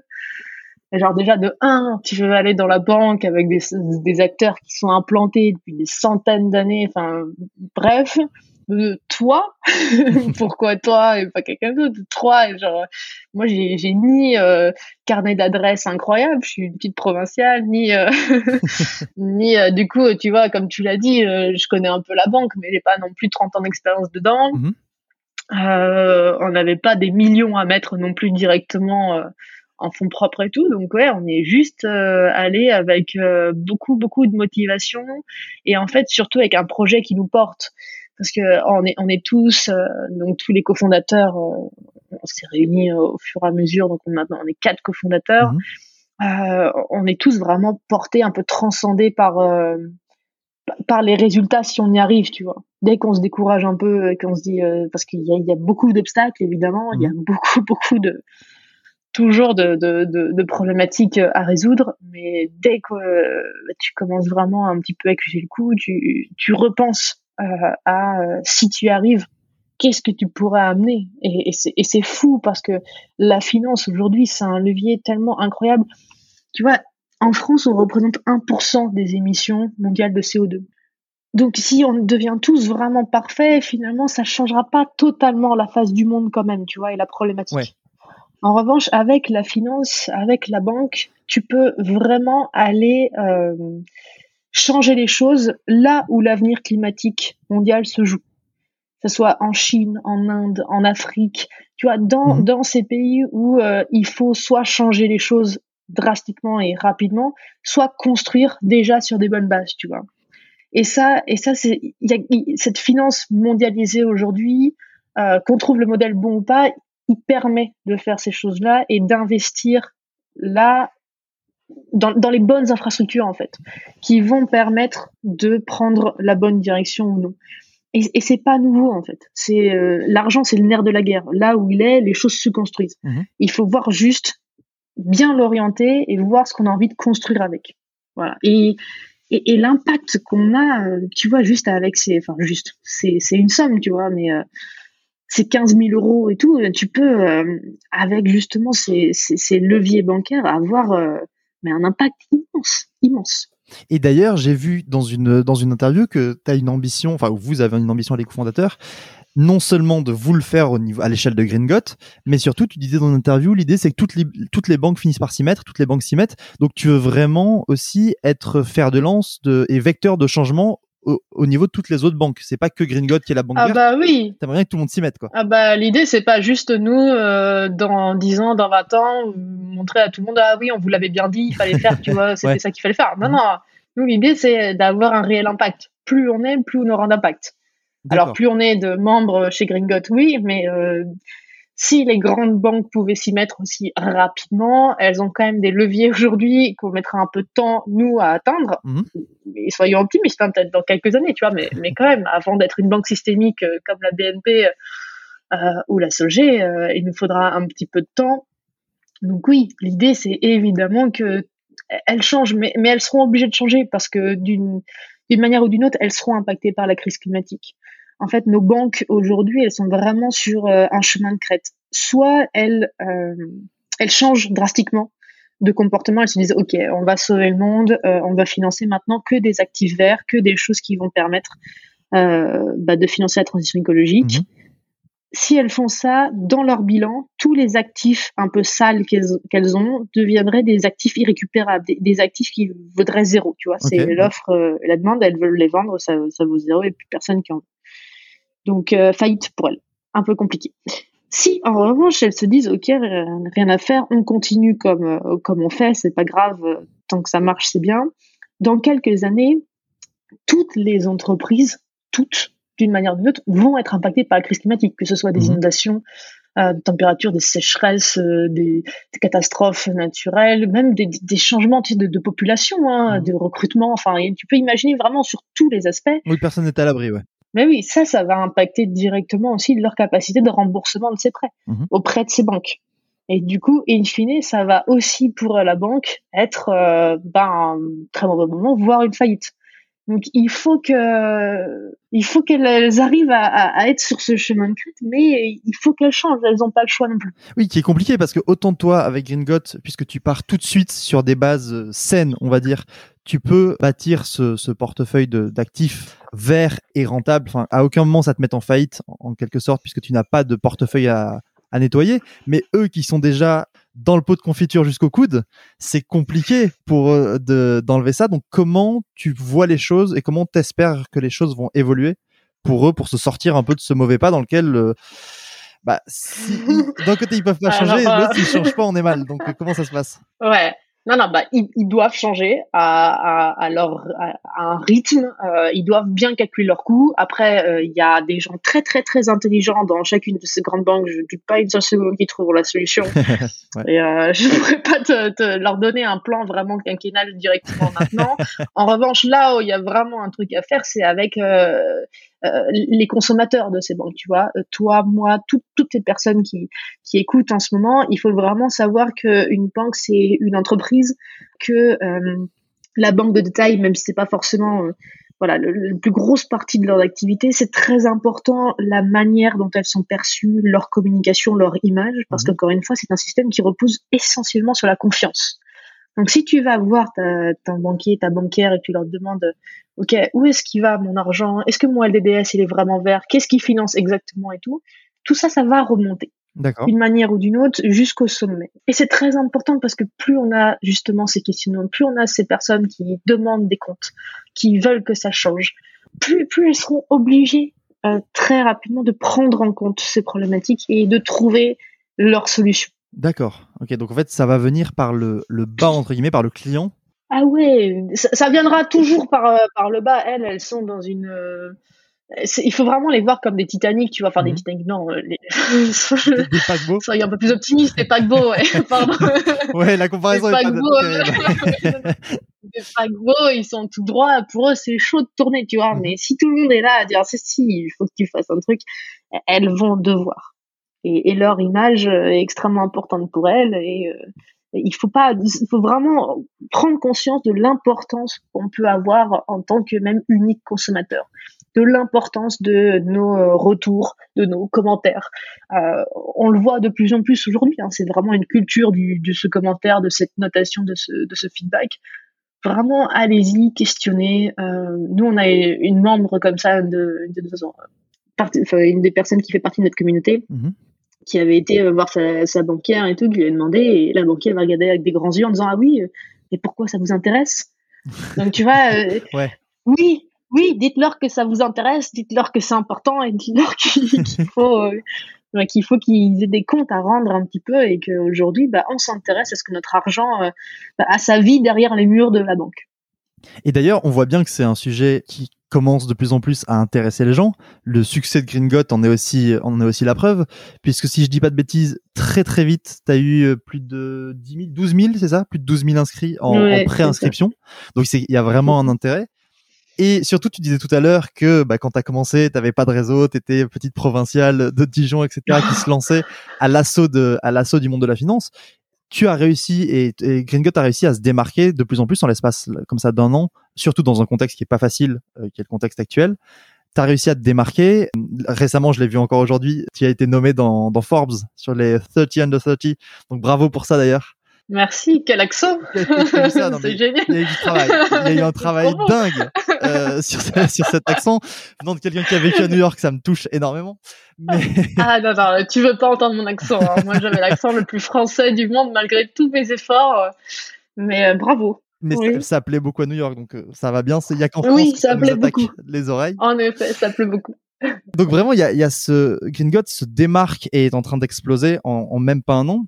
Et genre déjà de un, tu veux aller dans la banque avec des, des acteurs qui sont implantés depuis des centaines d'années. Enfin, bref toi pourquoi toi et pas quelqu'un d'autre toi et genre moi j'ai j'ai ni euh, carnet d'adresse incroyable je suis une petite provinciale ni euh, ni euh, du coup tu vois comme tu l'as dit je connais un peu la banque mais j'ai pas non plus 30 ans d'expérience dedans. Mmh on n'avait pas des millions à mettre non plus directement en fonds propres et tout. Donc ouais, on est juste allé avec beaucoup beaucoup de motivation. Et en fait surtout avec un projet qui nous porte parce que on est on est tous euh, donc tous les cofondateurs euh, on s'est réunis au fur et à mesure donc on, maintenant on est quatre cofondateurs mhm. euh, on est tous vraiment portés un peu transcendés par par les résultats si on y arrive tu vois dès qu'on se décourage un peu qu'on se dit parce qu'il y a, il y a beaucoup d'obstacles évidemment il y a mhm. beaucoup beaucoup de toujours de, de, de, de, problématiques à résoudre, mais dès que tu commences vraiment un petit peu à accuser le coup, tu, tu repenses à euh, si tu arrives, qu'est-ce que tu pourrais amener? Et, et c'est fou parce que la finance aujourd'hui, c'est un levier tellement incroyable. Tu vois, en France, on représente 1% des émissions mondiales de CO2. Donc si on devient tous vraiment parfaits, finalement, ça changera pas totalement la face du monde quand même, tu vois, et la problématique. En revanche, avec la finance, avec la banque, tu peux vraiment aller euh, changer les choses là où l'avenir climatique mondial se joue. Que ce soit en Chine, en Inde, en Afrique, tu vois, dans, mhm. dans ces pays où euh, il faut soit changer les choses drastiquement et rapidement, soit construire déjà sur des bonnes bases, tu vois. Et ça, et ça, c'est, y a, cette finance mondialisée aujourd'hui, euh, qu'on trouve le modèle bon ou pas, il permet de faire ces choses-là et d'investir là dans, dans, les bonnes infrastructures en fait, qui vont permettre de prendre la bonne direction ou non. Et, et c'est pas nouveau en fait. C'est euh, l'argent, c'est le nerf de la guerre. Là où il est, les choses se construisent. Mhm. Il faut voir juste bien l'orienter et voir ce qu'on a envie de construire avec. Voilà. Et et, et l'impact qu'on a, euh, tu vois, juste avec ces, enfin juste, c'est une somme, tu vois, mais euh, c'est 15 000 euros et tout, tu peux, avec justement ces, ces, ces, leviers bancaires, avoir mais un impact immense, immense. Et d'ailleurs, j'ai vu dans une, dans une interview que tu as une ambition, enfin, vous avez une ambition, les cofondateurs, non seulement de vous le faire au niveau, à l'échelle de Gringot, mais surtout, tu disais dans une interview, l'idée c'est que toutes les, toutes les banques finissent par s'y mettre, toutes les banques s'y mettent. Donc, tu veux vraiment aussi être fer de lance de, et vecteur de changement au, niveau de toutes les autres banques. C'est pas que Green qui est la banque ah bah oui. T'aimerais bien que tout le monde s'y mette quoi. Ah bah l'idée c'est pas juste nous euh, dans 10 ans, dans 20 ans montrer à tout le monde ah oui on vous l'avait bien dit, il fallait faire, tu vois, c'était ça qu'il fallait faire. Non mhm. non, nous l'idée c'est d'avoir un réel impact. Plus on est, plus on aura d'impact. Alors plus on est de membres chez Gringot, oui, mais euh, si les grandes banques pouvaient s'y mettre aussi rapidement, elles ont quand même des leviers aujourd'hui qu'on mettra un peu de temps, nous, à atteindre. Mhm. soyons optimistes, hein, peut-être dans quelques années, tu vois, mais, mais quand même, avant d'être une banque systémique euh, comme la BNP euh, ou la SOG, euh, il nous faudra un petit peu de temps. Donc oui, l'idée, c'est évidemment que elles changent, mais, mais elles seront obligées de changer parce que d'une manière ou d'une autre, elles seront impactées par la crise climatique en fait, nos banques aujourd'hui, elles sont vraiment sur euh, un chemin de crête. Soit elles, euh, elles changent drastiquement de comportement, elles se disent ok, on va sauver le monde, euh, on va financer maintenant que des actifs verts, que des choses qui vont permettre bah, de financer la transition écologique. Mhm. Si elles font ça, dans leur bilan, tous les actifs un peu sales qu'elles ont deviendraient des actifs irrécupérables, des, actifs qui vaudraient zéro. Tu vois, c'est l'offre et la demande, elles veulent les vendre, ça, ça vaut zéro et plus personne qui en veut. Donc euh, faillite pour elle, un peu compliqué. Si en revanche elles se disent ok rien à faire, on continue comme euh, comme on fait, c'est pas grave euh, tant que ça marche c'est bien. Dans quelques années, toutes les entreprises, toutes d'une manière ou d'une autre, vont être impactées par la crise climatique, que ce soit des mhm. inondations, euh, des températures, des sécheresses, des, des, catastrophes naturelles, même des, des changements de, de, population, hein, mhm. de recrutement. Enfin, tu peux imaginer vraiment sur tous les aspects. Oui, personne n'est à l'abri, ouais. Mais oui, ça, ça va impacter directement aussi leur capacité de remboursement de ces prêts mhm. auprès de ces banques. Et du coup, in fine, ça va aussi pour la banque être euh, ben, un très mauvais moment, voire une faillite. Donc il faut faut qu'elles arrivent à, être sur ce chemin de crête, mais il faut qu'elles changent. Elles n'ont pas le choix non plus. Oui, qui est compliqué parce que autant toi avec Gringot, puisque tu pars tout de suite sur des bases saines, on va dire, tu peux bâtir ce, portefeuille d'actifs vert et rentable. Enfin, à aucun moment ça te met en faillite en, quelque sorte, puisque tu n'as pas de portefeuille à nettoyer. Mais eux qui sont déjà dans le pot de confiture jusqu'au coude, c'est compliqué pour eux d'enlever ça. Donc comment tu vois les choses et comment t'espères que les choses vont évoluer pour eux pour se sortir un peu de ce mauvais pas dans lequel euh, bah, si, d'un côté ils peuvent pas changer, de l'autre s'ils changent pas on est mal. Donc comment ça se passe? Ouais. Non, non, bah, ils, ils doivent changer à, à, à leur à, un rythme. Euh, ils doivent bien calculer leurs coûts. Après, euh, il y a des gens très, très, très intelligents dans chacune de ces grandes banques. Je ne doute pas une seule seconde qu'ils trouveront la solution. ouais. Et euh, je ne pourrais pas te, te, leur donner un plan vraiment quinquennal directement maintenant. en revanche, là où il y a vraiment un truc à faire, c'est avec euh, les consommateurs de ces banques, tu vois, euh, toi, moi, tout, toutes les personnes qui, qui écoutent en ce moment, il faut vraiment savoir qu'une banque, c'est une entreprise, que euh, la banque de détail, même si c'est pas forcément voilà, le, le, plus grosse partie de leur activité, c'est très important la manière dont elles sont perçues, leur communication, leur image, parce mmh. qu'encore une fois, c'est un système qui repose essentiellement sur la confiance. Donc si tu vas voir ta, ton banquier, ta banquière et que tu leur demandes, ok, où est-ce qu'il va mon argent? Est-ce que mon LDDS il est vraiment vert? Qu'est-ce qu'il finance exactement et tout? Tout ça, ça va remonter. D'une manière ou d'une autre jusqu'au sommet. Et c'est très important parce que plus on a justement ces questionnements, plus on a ces personnes qui demandent des comptes, qui veulent que ça change, plus, plus elles seront obligées euh, très rapidement de prendre en compte ces problématiques et de trouver leur solution. D'accord. Ok, donc en fait, ça va venir par le, le bas, entre guillemets, par le client? Ah ouais, ça, ça viendra toujours par, euh, par le bas. Elles, elles sont dans une. Euh, il faut vraiment les voir comme des Titanic, tu vois. Enfin, des Titanic, non. Euh, les... des, paquebots. Soyez un peu plus optimiste, des paquebots, ouais. Pardon. ouais, la comparaison des est paquebots, pas Des paquebots, ils sont tout droits. Pour eux, c'est chaud de tourner, tu vois. Mmh. Mais si tout le monde est là à dire, si, si, il faut que tu fasses un truc, elles vont devoir et, leur image est extrêmement importante pour elles et euh, il faut pas il faut vraiment prendre conscience de l'importance qu'on peut avoir en tant que même unique consommateur de l'importance de nos euh, retours, de nos commentaires. Euh, on le voit de plus en plus aujourd'hui. Hein, c'est vraiment une culture de ce commentaire, de cette notation, de ce, feedback. Vraiment, allez-y, questionnez. Euh, nous, on a une membre comme ça, de, de, de, une des personnes qui fait partie de notre communauté, mm -hmm qui avait été euh, voir sa, sa, banquière et tout, qui lui a demandé, et la banquière va regarder avec des grands yeux en disant Ah oui, et pourquoi ça vous intéresse? Donc tu vois, euh, ouais. oui, oui, dites-leur que ça vous intéresse, dites-leur que c'est important et dites-leur qu'il faut. Euh, qu'il faut qu'ils aient des comptes à rendre un petit peu et qu'aujourd'hui, bah, on s'intéresse à ce que notre argent euh, bah, a sa vie derrière les murs de la banque. Et d'ailleurs, on voit bien que c'est un sujet qui commence de plus en plus à intéresser les gens. Le succès de Gringot en est aussi, en est aussi la preuve, puisque si je dis pas de bêtises, très très vite, tu as eu euh, plus de 10 000, 12 000, c'est ça? Plus de 12 000 inscrits en, ouais, en pré-inscription. Donc il y a vraiment un intérêt. Et surtout, tu disais tout à l'heure que bah, quand tu as commencé, tu n'avais pas de réseau, tu étais petite provinciale de Dijon, etc., qui se lançait à l'assaut de, à l'assaut du monde de la finance tu as réussi et, et Gringot a réussi à se démarquer de plus en plus en l'espace comme ça d'un an, surtout dans un contexte qui est pas facile, euh, qui est le contexte actuel. Tu as réussi à te démarquer. Récemment, je l'ai vu encore aujourd'hui, tu as été nommé dans, dans Forbes sur les 30 under 30. Donc bravo pour ça d'ailleurs. Merci, quel accent C'est génial. Il y a eu du travail. Il y a eu un travail dingue euh, sur, sur cet accent. Venant de quelqu'un qui a vécu à New York, ça me touche énormément. Mais... Ah non, non, tu veux pas entendre mon accent. Hein. Moi, j'avais l'accent le plus français du monde malgré tous mes efforts. Mais euh, bravo. Mais oui. ça, plaît beaucoup à New York, donc euh, ça va bien. Il y a qu'en France oui, ça, beaucoup. les oreilles. En effet, ça plaît beaucoup. Donc vraiment, il y a, y a ce Gringot se démarque et est en train d'exploser en, en, même pas un an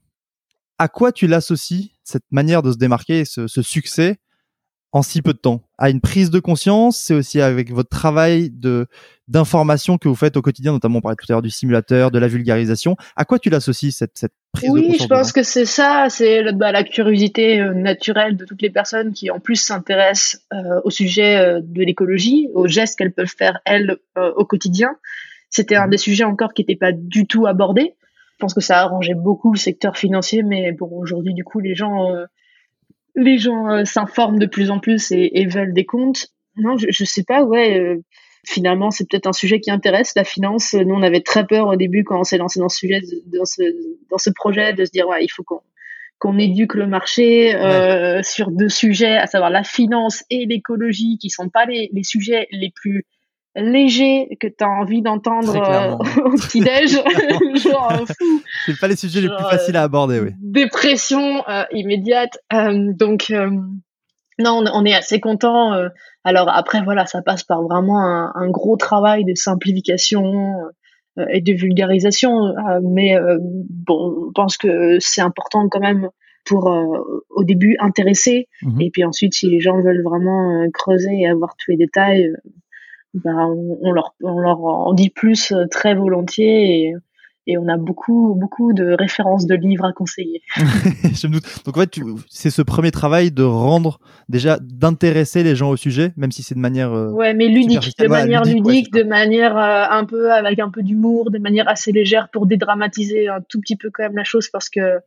à quoi tu l'associes, cette manière de se démarquer, ce, ce, succès, en si peu de temps? À une prise de conscience, c'est aussi avec votre travail de d'information que vous faites au quotidien, notamment on parlait tout à l'heure du simulateur, de la vulgarisation. À quoi tu l'associes cette, cette prise oui, de conscience Oui, je pense que c'est ça, c'est bah, la curiosité euh, naturelle de toutes les personnes qui en plus s'intéressent euh, au sujet euh, de l'écologie, aux gestes qu'elles peuvent faire elles au quotidien. C'était un mmh. des sujets encore qui n'était pas du tout abordé pense que ça a arrangé beaucoup le secteur financier, mais bon, aujourd'hui, du coup, les gens, euh, les gens euh, s'informent de plus en plus et, veulent des comptes. Non, je, je sais pas, ouais. Euh, finalement, c'est peut-être un sujet qui intéresse la finance. Nous, on avait très peur au début quand on s'est lancé dans ce sujet, dans ce, dans ce projet, de se dire, ouais, il faut qu'on qu'on éduque le marché sur deux sujets, à savoir la finance et l'écologie, qui sont pas les, les sujets les plus léger que tu as envie d'entendre euh, au petit-déj. genre, euh, fou. C'est pas les sujets les plus faciles à aborder, oui. Dépression euh, immédiate. donc, non, on, est assez content. alors après, voilà, ça passe par vraiment un, un gros travail de simplification et de vulgarisation. mais bon, on pense que c'est important quand même pour au début intéresser. Mmh et puis ensuite, si les gens veulent vraiment creuser et avoir tous les détails, bah, on, leur, on leur en dit plus euh, très volontiers et, et on a beaucoup, beaucoup de références de livres à conseiller. Je me doute. Donc en fait, c'est ce premier travail de rendre, déjà, d'intéresser les gens au sujet, même si c'est de manière. Euh, ouais, mais ludique, de manière ludique, de manière euh, un peu avec un peu d'humour, de manière assez légère pour dédramatiser un tout petit peu quand même la chose parce que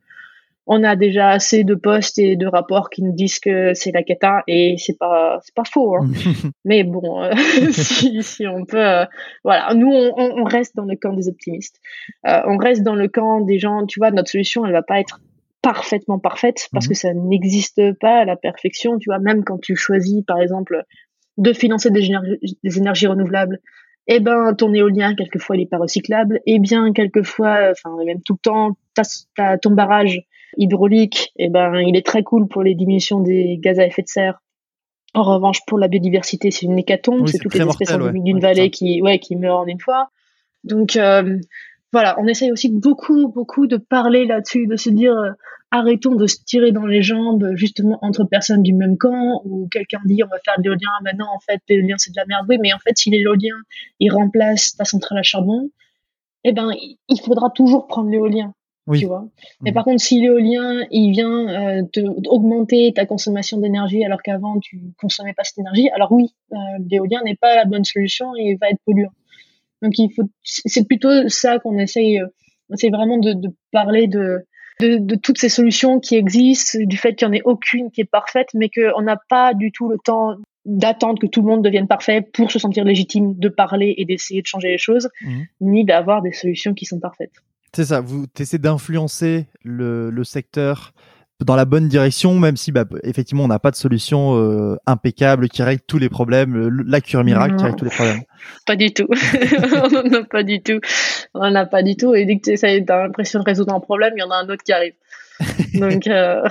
on a déjà assez de postes et de rapports qui nous disent que c'est la cata et c'est pas c'est pas faux hein. mais bon euh, si, si, on peut euh, voilà nous on, on, reste dans le camp des optimistes euh, on reste dans le camp des gens tu vois notre solution elle va pas être parfaitement parfaite parce mhm. que ça n'existe pas à la perfection tu vois même quand tu choisis par exemple de financer des énergies, des énergies renouvelables eh ben ton éolien quelquefois il est pas recyclable et eh bien quelquefois enfin même tout le temps t'as ton barrage hydraulique, eh ben, il est très cool pour les diminutions des gaz à effet de serre. En revanche, pour la biodiversité, c'est une hécatombe. c'est toutes les espèces endémiques d'une vallée qui, ouais, qui meurent en une fois. Donc, euh, voilà, on essaye aussi beaucoup, beaucoup de parler là-dessus, de se dire, euh, arrêtons de se tirer dans les jambes, justement, entre personnes du même camp, ou quelqu'un dit, on va faire de l'éolien, maintenant, en fait, l'éolien, c'est de la merde. Oui, mais en fait, si l'éolien, il remplace ta centrale à charbon, eh ben, il faudra toujours prendre l'éolien. Tu vois. Mais mmh. par contre, si l'éolien, il vient euh, te, augmenter ta consommation d'énergie alors qu'avant tu consommais pas cette énergie, alors oui, euh, l'éolien n'est pas la bonne solution et va être polluant. Donc il faut, c'est plutôt ça qu'on essaye. Euh, c'est vraiment de, de parler de, de, de, toutes ces solutions qui existent, du fait qu'il n'y en ait aucune qui est parfaite, mais qu'on n'a pas du tout le temps d'attendre que tout le monde devienne parfait pour se sentir légitime de parler et d'essayer de changer les choses, mmh. ni d'avoir des solutions qui sont parfaites. C'est ça, vous essayez d'influencer le, le, secteur dans la bonne direction, même si bah, effectivement on n'a pas de solution euh, impeccable qui règle tous les problèmes, la cure miracle qui règle tous les problèmes. Pas du tout, on n'en a pas du tout, on n'en a pas du tout. Et dès que tu essayes, as l'impression de résoudre un problème, il y en a un autre qui arrive. Donc, euh...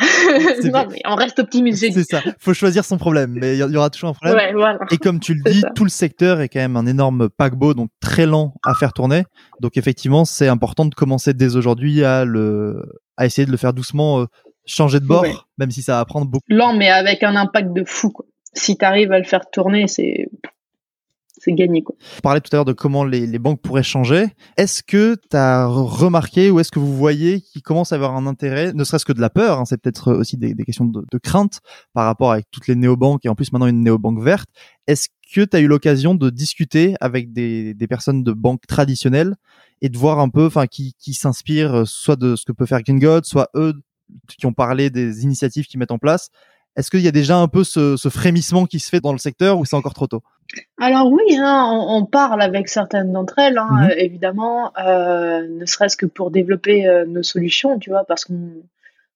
non, mais on reste optimiste. C'est ça. Faut choisir son problème, mais il y aura toujours un problème. Ouais, voilà. Et comme tu le dis, tout le secteur est quand même un énorme paquebot, donc très lent à faire tourner. Donc effectivement, c'est important de commencer dès aujourd'hui à le, à essayer de le faire doucement, euh, changer de bord, même si ça va prendre beaucoup. Lent, mais avec un impact de fou. Quoi. Si tu arrives à le faire tourner, c'est c'est gagné. Quoi. On parlait tout à l'heure de comment les, les banques pourraient changer. Est-ce que tu as remarqué ou est-ce que vous voyez qu'ils commencent à avoir un intérêt, ne serait-ce que de la peur, hein, c'est peut-être aussi des, des questions de, de, crainte par rapport avec toutes les néobanques et en plus maintenant une néobanque verte. Est-ce que tu as eu l'occasion de discuter avec des, des personnes de banques traditionnelles et de voir un peu, enfin, qui, qui s'inspirent soit de ce que peut faire Green soit eux qui ont parlé des initiatives qu'ils mettent en place est-ce qu'il y a déjà un peu ce, ce, frémissement qui se fait dans le secteur ou c'est encore trop tôt? Alors oui, hein, on, on, parle avec certaines d'entre elles, hein, mhm. évidemment, euh, ne serait-ce que pour développer euh, nos solutions, tu vois, parce qu'on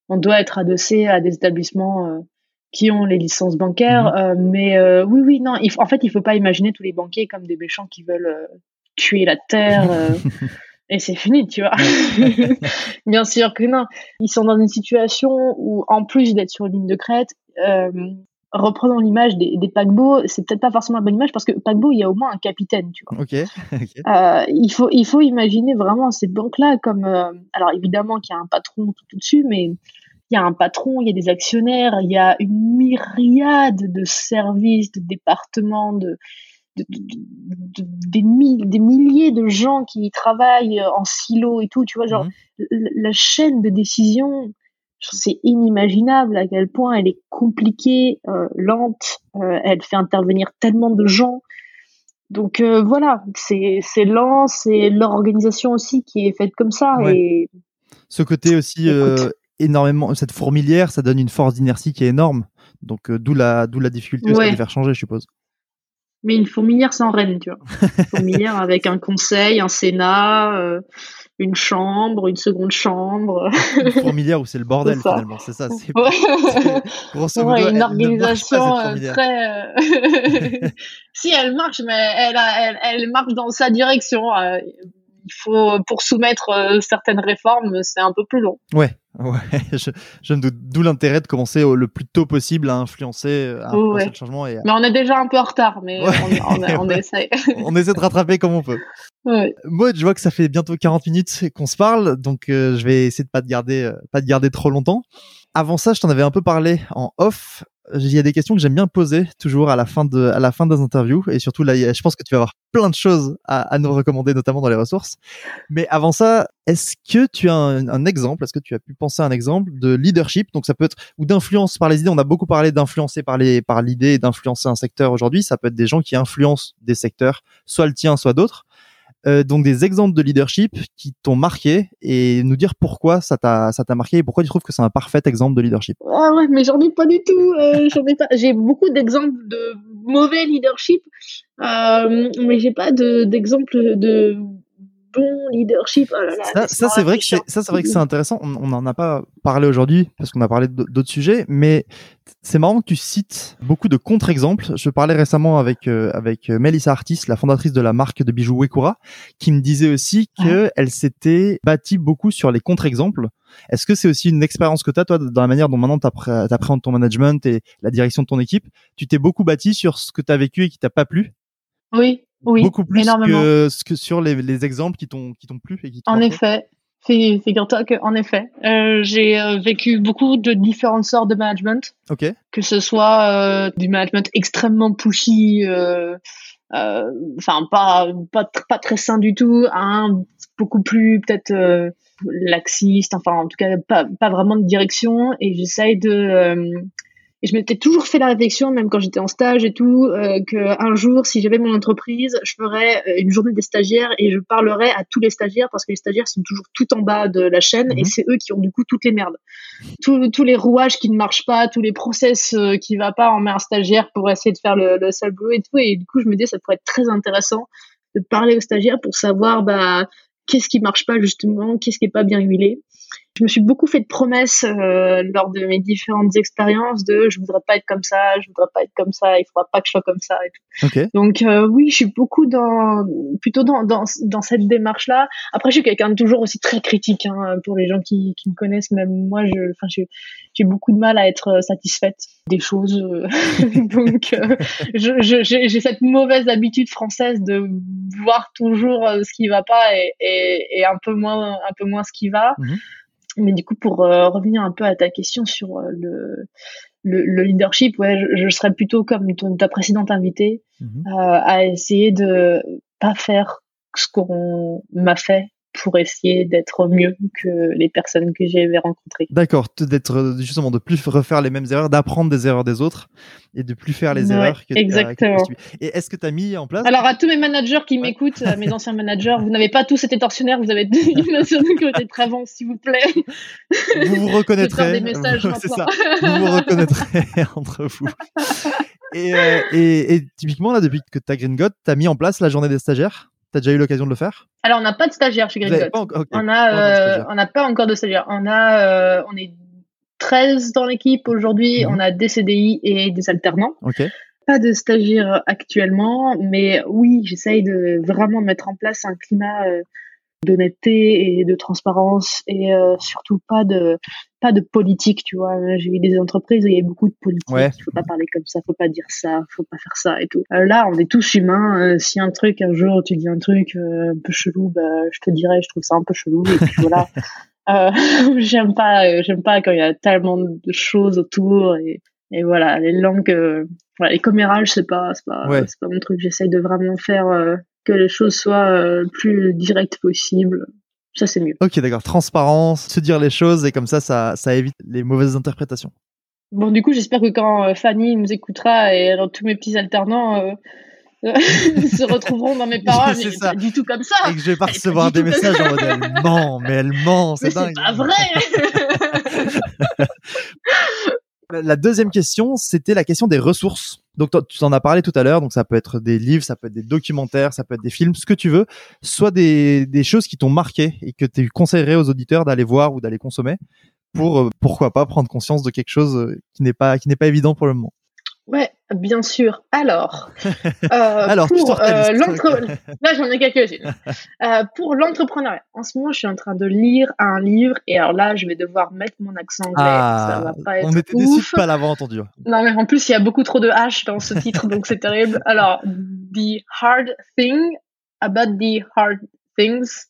on doit être adossé à des établissements euh, qui ont les licences bancaires. Mhm. Mais oui, oui, non, il en fait, il faut pas imaginer tous les banquiers comme des méchants qui veulent tuer la terre. et c'est fini, tu vois. Bien sûr que non. Ils sont dans une situation où, en plus d'être sur une ligne de crête, euh, reprenons l'image des, des paquebots, c'est peut-être pas forcément la bonne image parce que paquebot, il y a au moins un capitaine, tu vois. Ok. Euh, il faut il faut imaginer vraiment ces banques-là comme euh, alors évidemment qu'il y a un patron tout, tout dessus, mais il y a un patron, il y a des actionnaires, il y a une myriade de services, de départements, de, de, de, des, des, milliers de gens qui travaillent en silo et tout, tu vois, genre mmh. la chaîne de décision, c'est inimaginable à quel point elle est compliquée, euh, lente, euh, elle fait intervenir tellement de gens. Donc euh, voilà, c'est lent, c'est leur organisation aussi qui est faite comme ça. Ouais. Et Ce côté aussi euh, énormément, cette fourmilière, ça donne une force d'inertie qui est énorme. Donc euh, d'où la la difficulté Ouais. de les faire changer, je suppose. Mais une fourmilière sans reine, tu vois. Une fourmilière avec un conseil, un sénat, euh, une chambre, une seconde chambre. Une fourmilière où c'est le bordel finalement. C'est ça. C'est Ouais. une ne organisation pas, euh, très. euh, si elle marche, mais elle, a- elle, elle marche dans sa direction. euh, il faut pour soumettre euh, certaines réformes, c'est un peu plus long. Ouais, ouais. Je, je me doute. D'où l'intérêt de commencer au- le plus tôt possible à influencer, à influencer Ouais. le changement et à- Mais on est déjà un peu en retard, mais Ouais. on, on, on Ouais. essaie. on essaie de rattraper comme on peut. Ouais. Maud, je vois que ça fait bientôt 40 minutes qu'on se parle, donc euh, je vais essayer de pas te garder, euh, pas te garder trop longtemps. Avant ça, je t'en avais un peu parlé en off. Il y a des questions que j'aime bien poser toujours à la fin de, à la fin des interviews, et surtout là, je pense que tu vas avoir plein de choses à, à nous recommander, notamment dans les ressources. Mais avant ça, est-ce que tu as un, exemple, est-ce que tu as pu penser à un exemple de leadership? Donc ça peut être ou d'influence par les idées. On a beaucoup parlé d'influencer par les, par l'idée d'influencer un secteur aujourd'hui. Ça peut être des gens qui influencent des secteurs, soit le tien, soit d'autres. Euh, donc des exemples de leadership qui t'ont marqué et nous dire pourquoi ça t'a ça t'a marqué et pourquoi tu trouves que c'est un parfait exemple de leadership. Ah ouais, mais j'en ai pas du tout. euh, j'en ai pas. J'ai beaucoup d'exemples de mauvais leadership, euh, mais j'ai pas de d'exemple de bon leadership. Oh là là, Ça, c'est vrai que ça c'est vrai que c'est intéressant. On on en a pas parlé aujourd'hui parce qu'on a parlé d'autres sujets, mais c'est marrant que tu cites beaucoup de contre-exemples. Je parlais récemment avec euh, avec euh, Melissa Artis, la fondatrice de la marque de bijoux Wekura, qui me disait aussi que elle s'était bâtie beaucoup sur les contre-exemples. Est-ce que c'est aussi une expérience que tu as, toi, dans la manière dont maintenant tu appréhendes ton management et la direction de ton équipe? Tu t'es beaucoup bâti sur ce que tu as vécu et qui t'a pas plu? Oui, oui, Beaucoup plus énormément. que, sur les, les exemples qui t'ont qui t'ont plu et qui En effet, Fi- figure-toi que en effet, euh, j'ai euh, vécu beaucoup de différentes sortes de management, Ok. que ce soit euh, du management extrêmement pushy, enfin pas pas pas très sain du tout, un beaucoup plus peut-être laxiste, enfin en tout cas pas pas vraiment de direction. Et j'essaye de et je m'étais toujours fait la réflexion, même quand j'étais en stage et tout, euh, que un jour, si j'avais mon entreprise, je ferais euh, une journée des stagiaires et je parlerais à tous les stagiaires parce que les stagiaires sont toujours tout en bas de la chaîne Mhm. et c'est eux qui ont du coup toutes les merdes. Tous, tous les rouages qui ne marchent pas, tous les process euh, qui va pas, on met un stagiaire pour essayer de faire le, le sale boulot et tout. Et du coup, je me dis, ça pourrait être très intéressant de parler aux stagiaires pour savoir, bah, qu'est-ce qui marche pas justement, qu'est-ce qui est pas bien huilé. Je me suis beaucoup fait de promesses euh, lors de mes différentes expériences de je voudrais pas être comme ça, je voudrais pas être comme ça, il faudra pas que je sois comme ça et tout. Donc euh, oui, je suis beaucoup dans plutôt dans dans, dans cette démarche là. Après, je suis quelqu'un de toujours aussi très critique hein, pour les gens qui, qui me connaissent. Même moi, je enfin j'ai j'ai beaucoup de mal à être euh, satisfaite des choses. Donc euh, j'ai cette mauvaise habitude française de voir toujours ce qui va pas et, et, et un peu moins un peu moins ce qui va. Mhm. Mais du coup, pour euh, revenir un peu à ta question sur euh, le, le, le leadership, ouais, je, je serais plutôt comme ton- ta précédente invitée, Mhm. euh, à essayer de pas faire ce qu'on m'a fait pour essayer d'être mieux que les personnes que j'avais rencontrées. D'accord, d'être euh, justement de plus refaire les mêmes erreurs, d'apprendre des erreurs des autres et de plus faire les Ouais, erreurs que tu as- que tu exactement. Et est-ce que tu as mis en place Alors à tous mes managers qui Ouais. m'écoutent, à mes anciens managers, vous n'avez pas tous été tortionnaires, vous avez ont été très bons, s'il vous plaît. vous vous reconnaîtrez des messages c'est ça, maintenant. vous vous reconnaîtrez entre vous. Et, euh, et, et typiquement là depuis que tu as Green God, tu as mis en place la journée des stagiaires? Tu as déjà eu l'occasion de le faire? Alors on n'a pas de stagiaires chez Green. On euh, on n'a pas encore de stagiaires. On a, euh, on est 13 dans l'équipe aujourd'hui. Mhm. On a des CDI et des alternants. Pas de stagiaires actuellement, mais oui, j'essaye de vraiment mettre en place un climat euh, d'honnêteté et de transparence et euh, surtout pas de pas de politique, tu vois. J'ai eu des entreprises où il y a beaucoup de politique. Ouais. Faut pas parler comme ça, faut pas dire ça, faut pas faire ça et tout. Euh, là, on est tous humains. Euh, si un truc, un jour, tu dis un truc euh, un peu chelou, bah, je te dirais, je trouve ça un peu chelou et puis voilà. Euh, j'aime pas, euh, j'aime pas quand il y a tellement de choses autour et, et voilà, les langues, euh, voilà, les commérages, c'est pas, c'est pas, Ouais. c'est pas mon truc. J'essaye de vraiment faire euh, que les choses soient euh, le plus directes possible. Ça, c'est mieux. Ok, d'accord. Transparence, se dire les choses et comme ça, ça, ça évite les mauvaises interprétations. Bon, du coup, j'espère que quand euh, Fanny nous écoutera et dans tous mes petits alternants, euh, se retrouveront dans mes paroles. C'est mais ça. Pas du tout comme ça. Et que je vais pas recevoir pas des messages en mode elle ment, mais elle ment, c'est dingue. c'est pas vrai. La deuxième question, c'était la question des ressources. Donc tu en as parlé tout à l'heure, donc ça peut être des livres, ça peut être des documentaires, ça peut être des films, ce que tu veux, soit des, des choses qui t'ont marqué et que tu conseillerais aux auditeurs d'aller voir ou d'aller consommer pour euh, pourquoi pas prendre conscience de quelque chose euh, qui n'est pas qui n'est pas évident pour le moment. Ouais, bien sûr. Alors, euh, Alors, pour euh, là j'en ai quelques-unes. Euh, pour l'entrepreneuriat, en ce moment, je suis en train de lire un livre et alors là, je vais devoir mettre mon accent anglais. ça va pas être Ah, on était déçus de pas l'avoir entendu. Non, mais en plus, il y a beaucoup trop de H dans ce titre, donc c'est terrible. Alors, The Hard Thing About the Hard Things.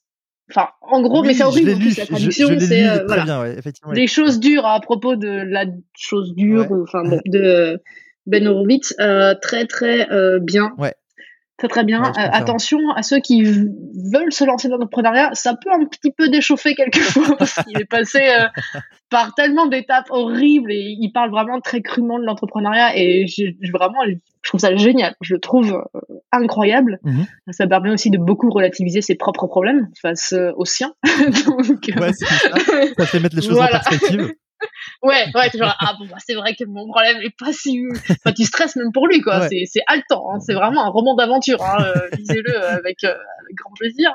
Enfin, en gros, mais c'est horrible. lu, la traduction, c'est euh, très voilà. bien, ouais, effectivement. des choses dures à propos de la chose dure, Ouais. enfin de Ben Horowitz, euh, très très euh, bien. Ouais. Très très bien. Ouais, Euh, attention à ceux qui veulent se lancer dans l'entrepreneuriat, ça peut un petit peu déchauffer quelquefois parce qu'il est passé euh, par tellement d'étapes horribles et il parle vraiment très crûment de l'entrepreneuriat et j'ai vraiment je trouve ça génial, je le trouve incroyable. Mhm. Ça permet aussi de beaucoup relativiser ses propres problèmes face aux siens. Donc, Ouais, ça. Ça fait mettre les choses Voilà. en perspective. Ouais, ouais, genre, ah bon, bah, c'est vrai que mon problème est pas si. Enfin, tu stresses même pour lui, quoi. Ouais. C'est, c'est haletant, hein. c'est vraiment un roman d'aventure, hein. euh, lisez-le euh, avec, euh, avec grand plaisir.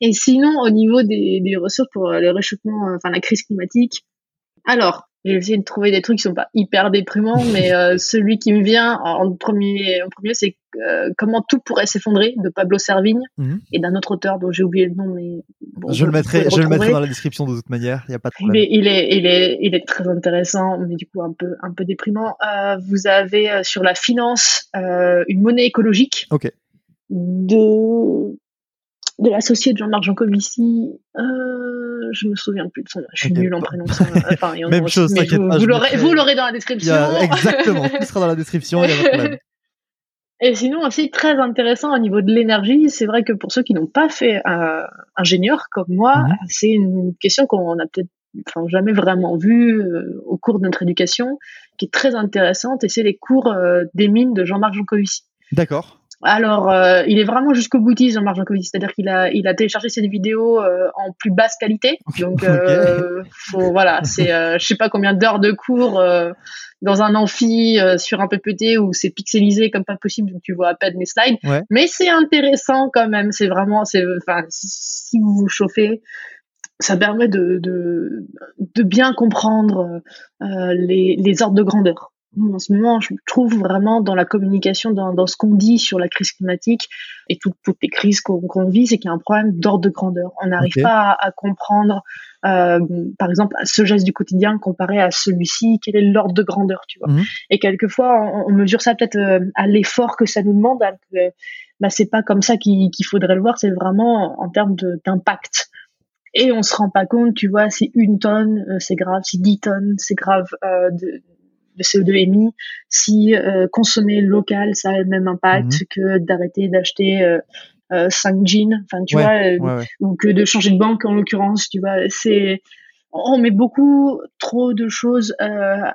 Et sinon, au niveau des, des ressources pour euh, le réchauffement, enfin, la crise climatique, alors, j'ai essayé de trouver des trucs qui sont pas hyper déprimants, mais euh, celui qui me vient en premier, en premier c'est euh, Comment tout pourrait s'effondrer de Pablo Servigne Mhm. et d'un autre auteur dont j'ai oublié le nom, mais bon, je le mettrai, je le mettrai dans la description de toute manière. Il y a pas de Il problème. est, il est, il est, il est très intéressant, mais du coup un peu, un peu déprimant. Euh, vous avez sur la finance une monnaie écologique Ok. de de l'associé de Jean-Marc Jancovici. Euh, je me souviens plus de son nom. Je suis nulle en prénom. ça, Enfin, en Même aussi, chose, vous, pas, vous l'aurez, vous l'aurez dans la description. a- exactement. Tout sera dans la description. Il y a pas de problème. Et sinon aussi très intéressant au niveau de l'énergie, c'est vrai que pour ceux qui n'ont pas fait euh, ingénieur comme moi, Mhm. c'est une question qu'on a peut-être enfin, jamais vraiment vue euh, au cours de notre éducation, qui est très intéressante, et c'est les cours euh, des mines de Jean-Marc Jancovici. D'accord. Alors, euh, il est vraiment jusqu'au boutiste, Jean-Marc Jancovici, c'est-à-dire qu'il a, il a téléchargé ses vidéos euh, en plus basse qualité. Donc, euh, faut, voilà, c'est, euh, je sais pas combien d'heures de cours euh, dans un amphi euh, sur un PPT où c'est pixelisé comme pas possible, donc tu vois à peine les slides. Ouais. Mais c'est intéressant quand même. C'est vraiment, c'est, enfin, si vous vous chauffez, ça permet de, de, de bien comprendre euh, les, les ordres de grandeur. En ce moment, je trouve vraiment dans la communication, dans, dans ce qu'on dit sur la crise climatique et toutes, toutes les crises qu'on qu'on vit, c'est qu'il y a un problème d'ordre de grandeur. On n'arrive pas à, à comprendre, euh, par exemple, ce geste du quotidien comparé à celui-ci, quel est l'ordre de grandeur, tu vois? Mhm. Et quelquefois, on, on mesure ça peut-être euh, à l'effort que ça nous demande. alors que, bah, c'est pas comme ça qu'il qu'il faudrait le voir, c'est vraiment en termes d'impact. Et on se rend pas compte, tu vois, si une tonne, euh, c'est grave, si 10 tonnes, c'est grave euh, de, de CO2 émis, si euh, consommer local, ça a le même impact Mhm. que d'arrêter d'acheter euh, euh, 5 jeans, enfin, tu Ouais, vois, euh, Ouais, ouais. ou que de changer de banque en l'occurrence, tu vois, c'est on met beaucoup trop de choses euh,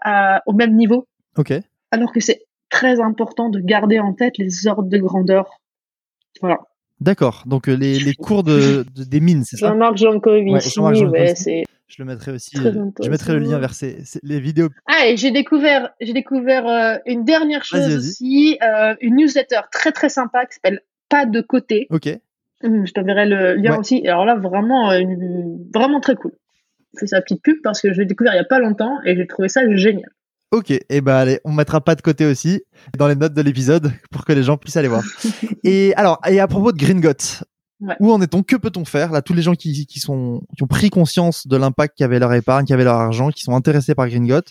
à, au même niveau, Ok. alors que c'est très important de garder en tête les ordres de grandeur. Voilà. D'accord. Donc euh, les, les cours de, de- des mines, c'est ça? Jean-Marc Jancovici, Ouais, Je le mettrai aussi. Euh, je mettrai le lien vers ces, ces- les vidéos. Ah, et j'ai découvert, j'ai découvert euh, une dernière chose aussi, euh, une newsletter très très sympa qui s'appelle Pas de côté. Ok. Hum, Je t'enverrai le lien Ouais. aussi. Alors là, vraiment, une- vraiment très cool. Je fais sa petite pub parce que je l'ai découvert il y a pas longtemps et j'ai trouvé ça génial. Ok, et ben allez, on mettra pas de côté aussi dans les notes de l'épisode pour que les gens puissent aller voir. et alors, et à propos de Gringot, Ouais. où en est-on? Que peut-on faire? Là, tous les gens qui, qui sont qui ont pris conscience de l'impact qu'avait leur épargne, qu'avait leur argent, qui sont intéressés par Gringot.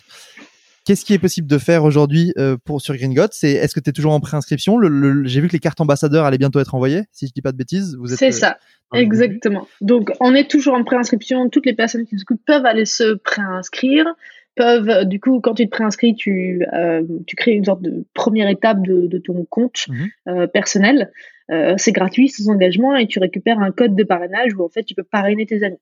Qu'est-ce qui est possible de faire aujourd'hui euh, pour sur Gringot? C'est est-ce que tu es toujours en préinscription? Le, le- J'ai vu que les cartes ambassadeurs allaient bientôt être envoyées, si je dis pas de bêtises. Vous êtes C'est euh, ça, exactement. Donc, on est toujours en préinscription. Toutes les personnes qui nous écoutent peuvent aller se préinscrire. Peuvent, du coup, quand tu te préinscris, tu, euh, tu crées une sorte de première étape de, de ton compte Mhm. euh, personnel. Euh, c'est gratuit, sans engagement, et tu récupères un code de parrainage où en fait tu peux parrainer tes amis.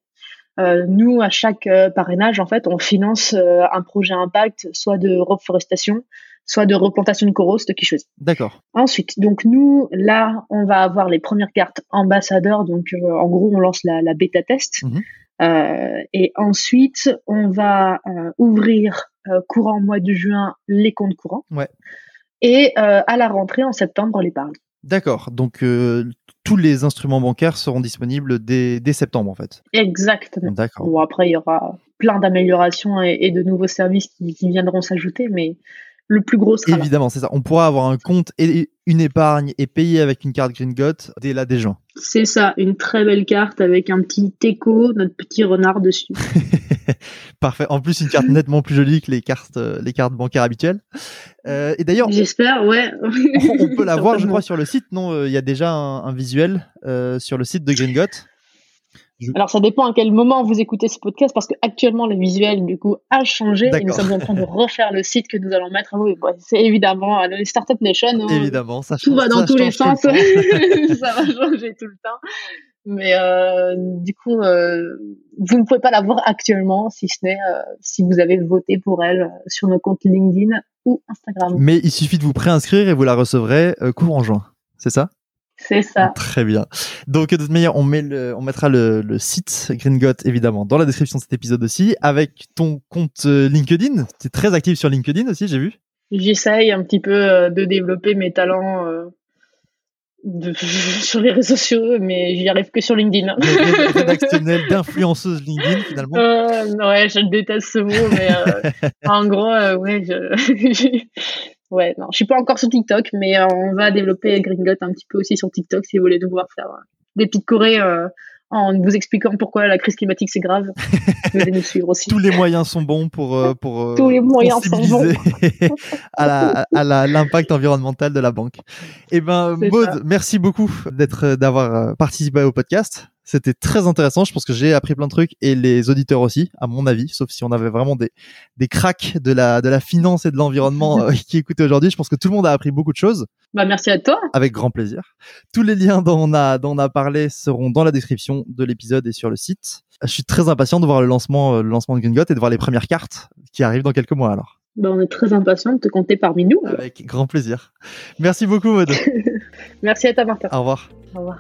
Euh, nous, à chaque euh, parrainage, en fait, on finance euh, un projet impact, soit de reforestation, soit de replantation de coraux, c'est qui choisit. D'accord. Ensuite, donc nous, là, on va avoir les premières cartes ambassadeurs. Donc, euh, en gros, on lance la, la bêta test. Mhm. Euh, et ensuite, on va euh, ouvrir euh, courant mois de juin les comptes courants. Ouais. Et euh, à la rentrée en septembre, les parles. D'accord. Donc euh, tous les instruments bancaires seront disponibles dès, dès septembre en fait. Exactement. D'accord. Bon, après, il y aura plein d'améliorations et, et de nouveaux services qui, qui viendront s'ajouter, mais le plus gros sera là. Évidemment, c'est ça. On pourra avoir un compte et une épargne et payer avec une carte Gringot dès là dès juin. C'est ça, une très belle carte avec un petit écho, notre petit renard dessus. Parfait. En plus, une carte nettement plus jolie que les cartes, euh, les cartes bancaires habituelles. Euh, et d'ailleurs, J'espère, ouais. on, on peut la voir, je crois, sur le site. Non, euh, il y a déjà un, un visuel euh, sur le site de Alors ça dépend à quel moment vous écoutez ce podcast parce que actuellement le visuel du coup a changé et nous sommes en train de refaire le site que nous allons mettre. Oui, bah, c'est évidemment euh, les Startup Nation. hein, Évidemment, ça tout change- va dans ça tous les sens. tout ça va changer tout le temps. Mais euh, du coup, euh, vous ne pouvez pas la voir actuellement si ce n'est euh, si vous avez voté pour elle sur nos comptes LinkedIn ou Instagram. Mais il suffit de vous préinscrire et vous la recevrez courant juin. C'est ça? C'est ça. Très bien. Donc, de toute manière, on, met le, on mettra le, le site Gringot, évidemment, dans la description de cet épisode aussi, avec ton compte euh, LinkedIn. Tu es très actif sur LinkedIn aussi, j'ai vu. J'essaye un petit peu euh, de développer mes talents euh, de- sur les réseaux sociaux, mais j'y arrive que sur LinkedIn. D'influenceuse LinkedIn, finalement. Euh, ouais, je déteste ce mot, mais euh, en gros, euh, ouais, je... ouais, non, je suis pas encore sur TikTok, mais euh, on va développer Gringot un petit peu aussi sur TikTok si vous voulez nous voir faire euh, des petites chorés euh, en vous expliquant pourquoi la crise climatique c'est grave. Venez nous suivre aussi. Tous les moyens sont bons pour, pour Tous les moyens sont sensibiliser à la- à la- l'impact environnemental de la banque. Eh ben, Maud, ça. merci beaucoup d'être, d'avoir participé au podcast. C'était très intéressant. Je pense que j'ai appris plein de trucs et les auditeurs aussi, à mon avis, sauf si on avait vraiment des, des cracks de la, de la finance et de l'environnement euh, qui écoutaient aujourd'hui. Je pense que tout le monde a appris beaucoup de choses Bah merci à toi. avec grand plaisir. Tous les liens dont on a, dont on a parlé seront dans la description de l'épisode et sur le site. Je suis très impatient de voir le lancement, euh, le lancement de Gringot et de voir les premières cartes qui arrivent dans quelques mois alors. Bah, on est très impatient de te compter parmi nous. Avec grand plaisir. Merci beaucoup, Maud. Merci à toi, Martin. Au revoir. Au revoir.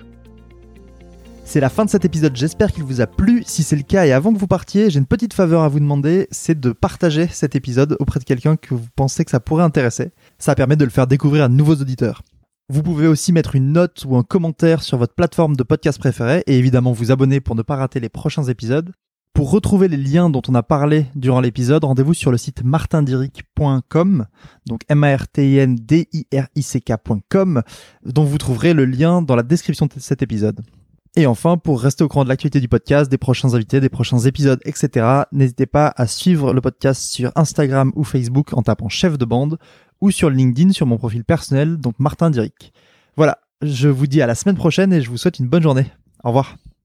C'est la fin de cet épisode, j'espère qu'il vous a plu. Si c'est le cas et avant que vous partiez, j'ai une petite faveur à vous demander, c'est de partager cet épisode auprès de quelqu'un que vous pensez que ça pourrait intéresser. Ça permet de le faire découvrir à de nouveaux auditeurs. Vous pouvez aussi mettre une note ou un commentaire sur votre plateforme de podcast préférée et évidemment vous abonner pour ne pas rater les prochains épisodes. Pour retrouver les liens dont on a parlé durant l'épisode, rendez-vous sur le site martindiric.com, donc m a r t i n d i r i c dont vous trouverez le lien dans la description de cet épisode. Et enfin, pour rester au courant de l'actualité du podcast, des prochains invités, des prochains épisodes, etc., n'hésitez pas à suivre le podcast sur Instagram ou Facebook en tapant chef de bande ou sur LinkedIn sur mon profil personnel, donc Martin Diric. Voilà, je vous dis à la semaine prochaine et je vous souhaite une bonne journée. Au revoir.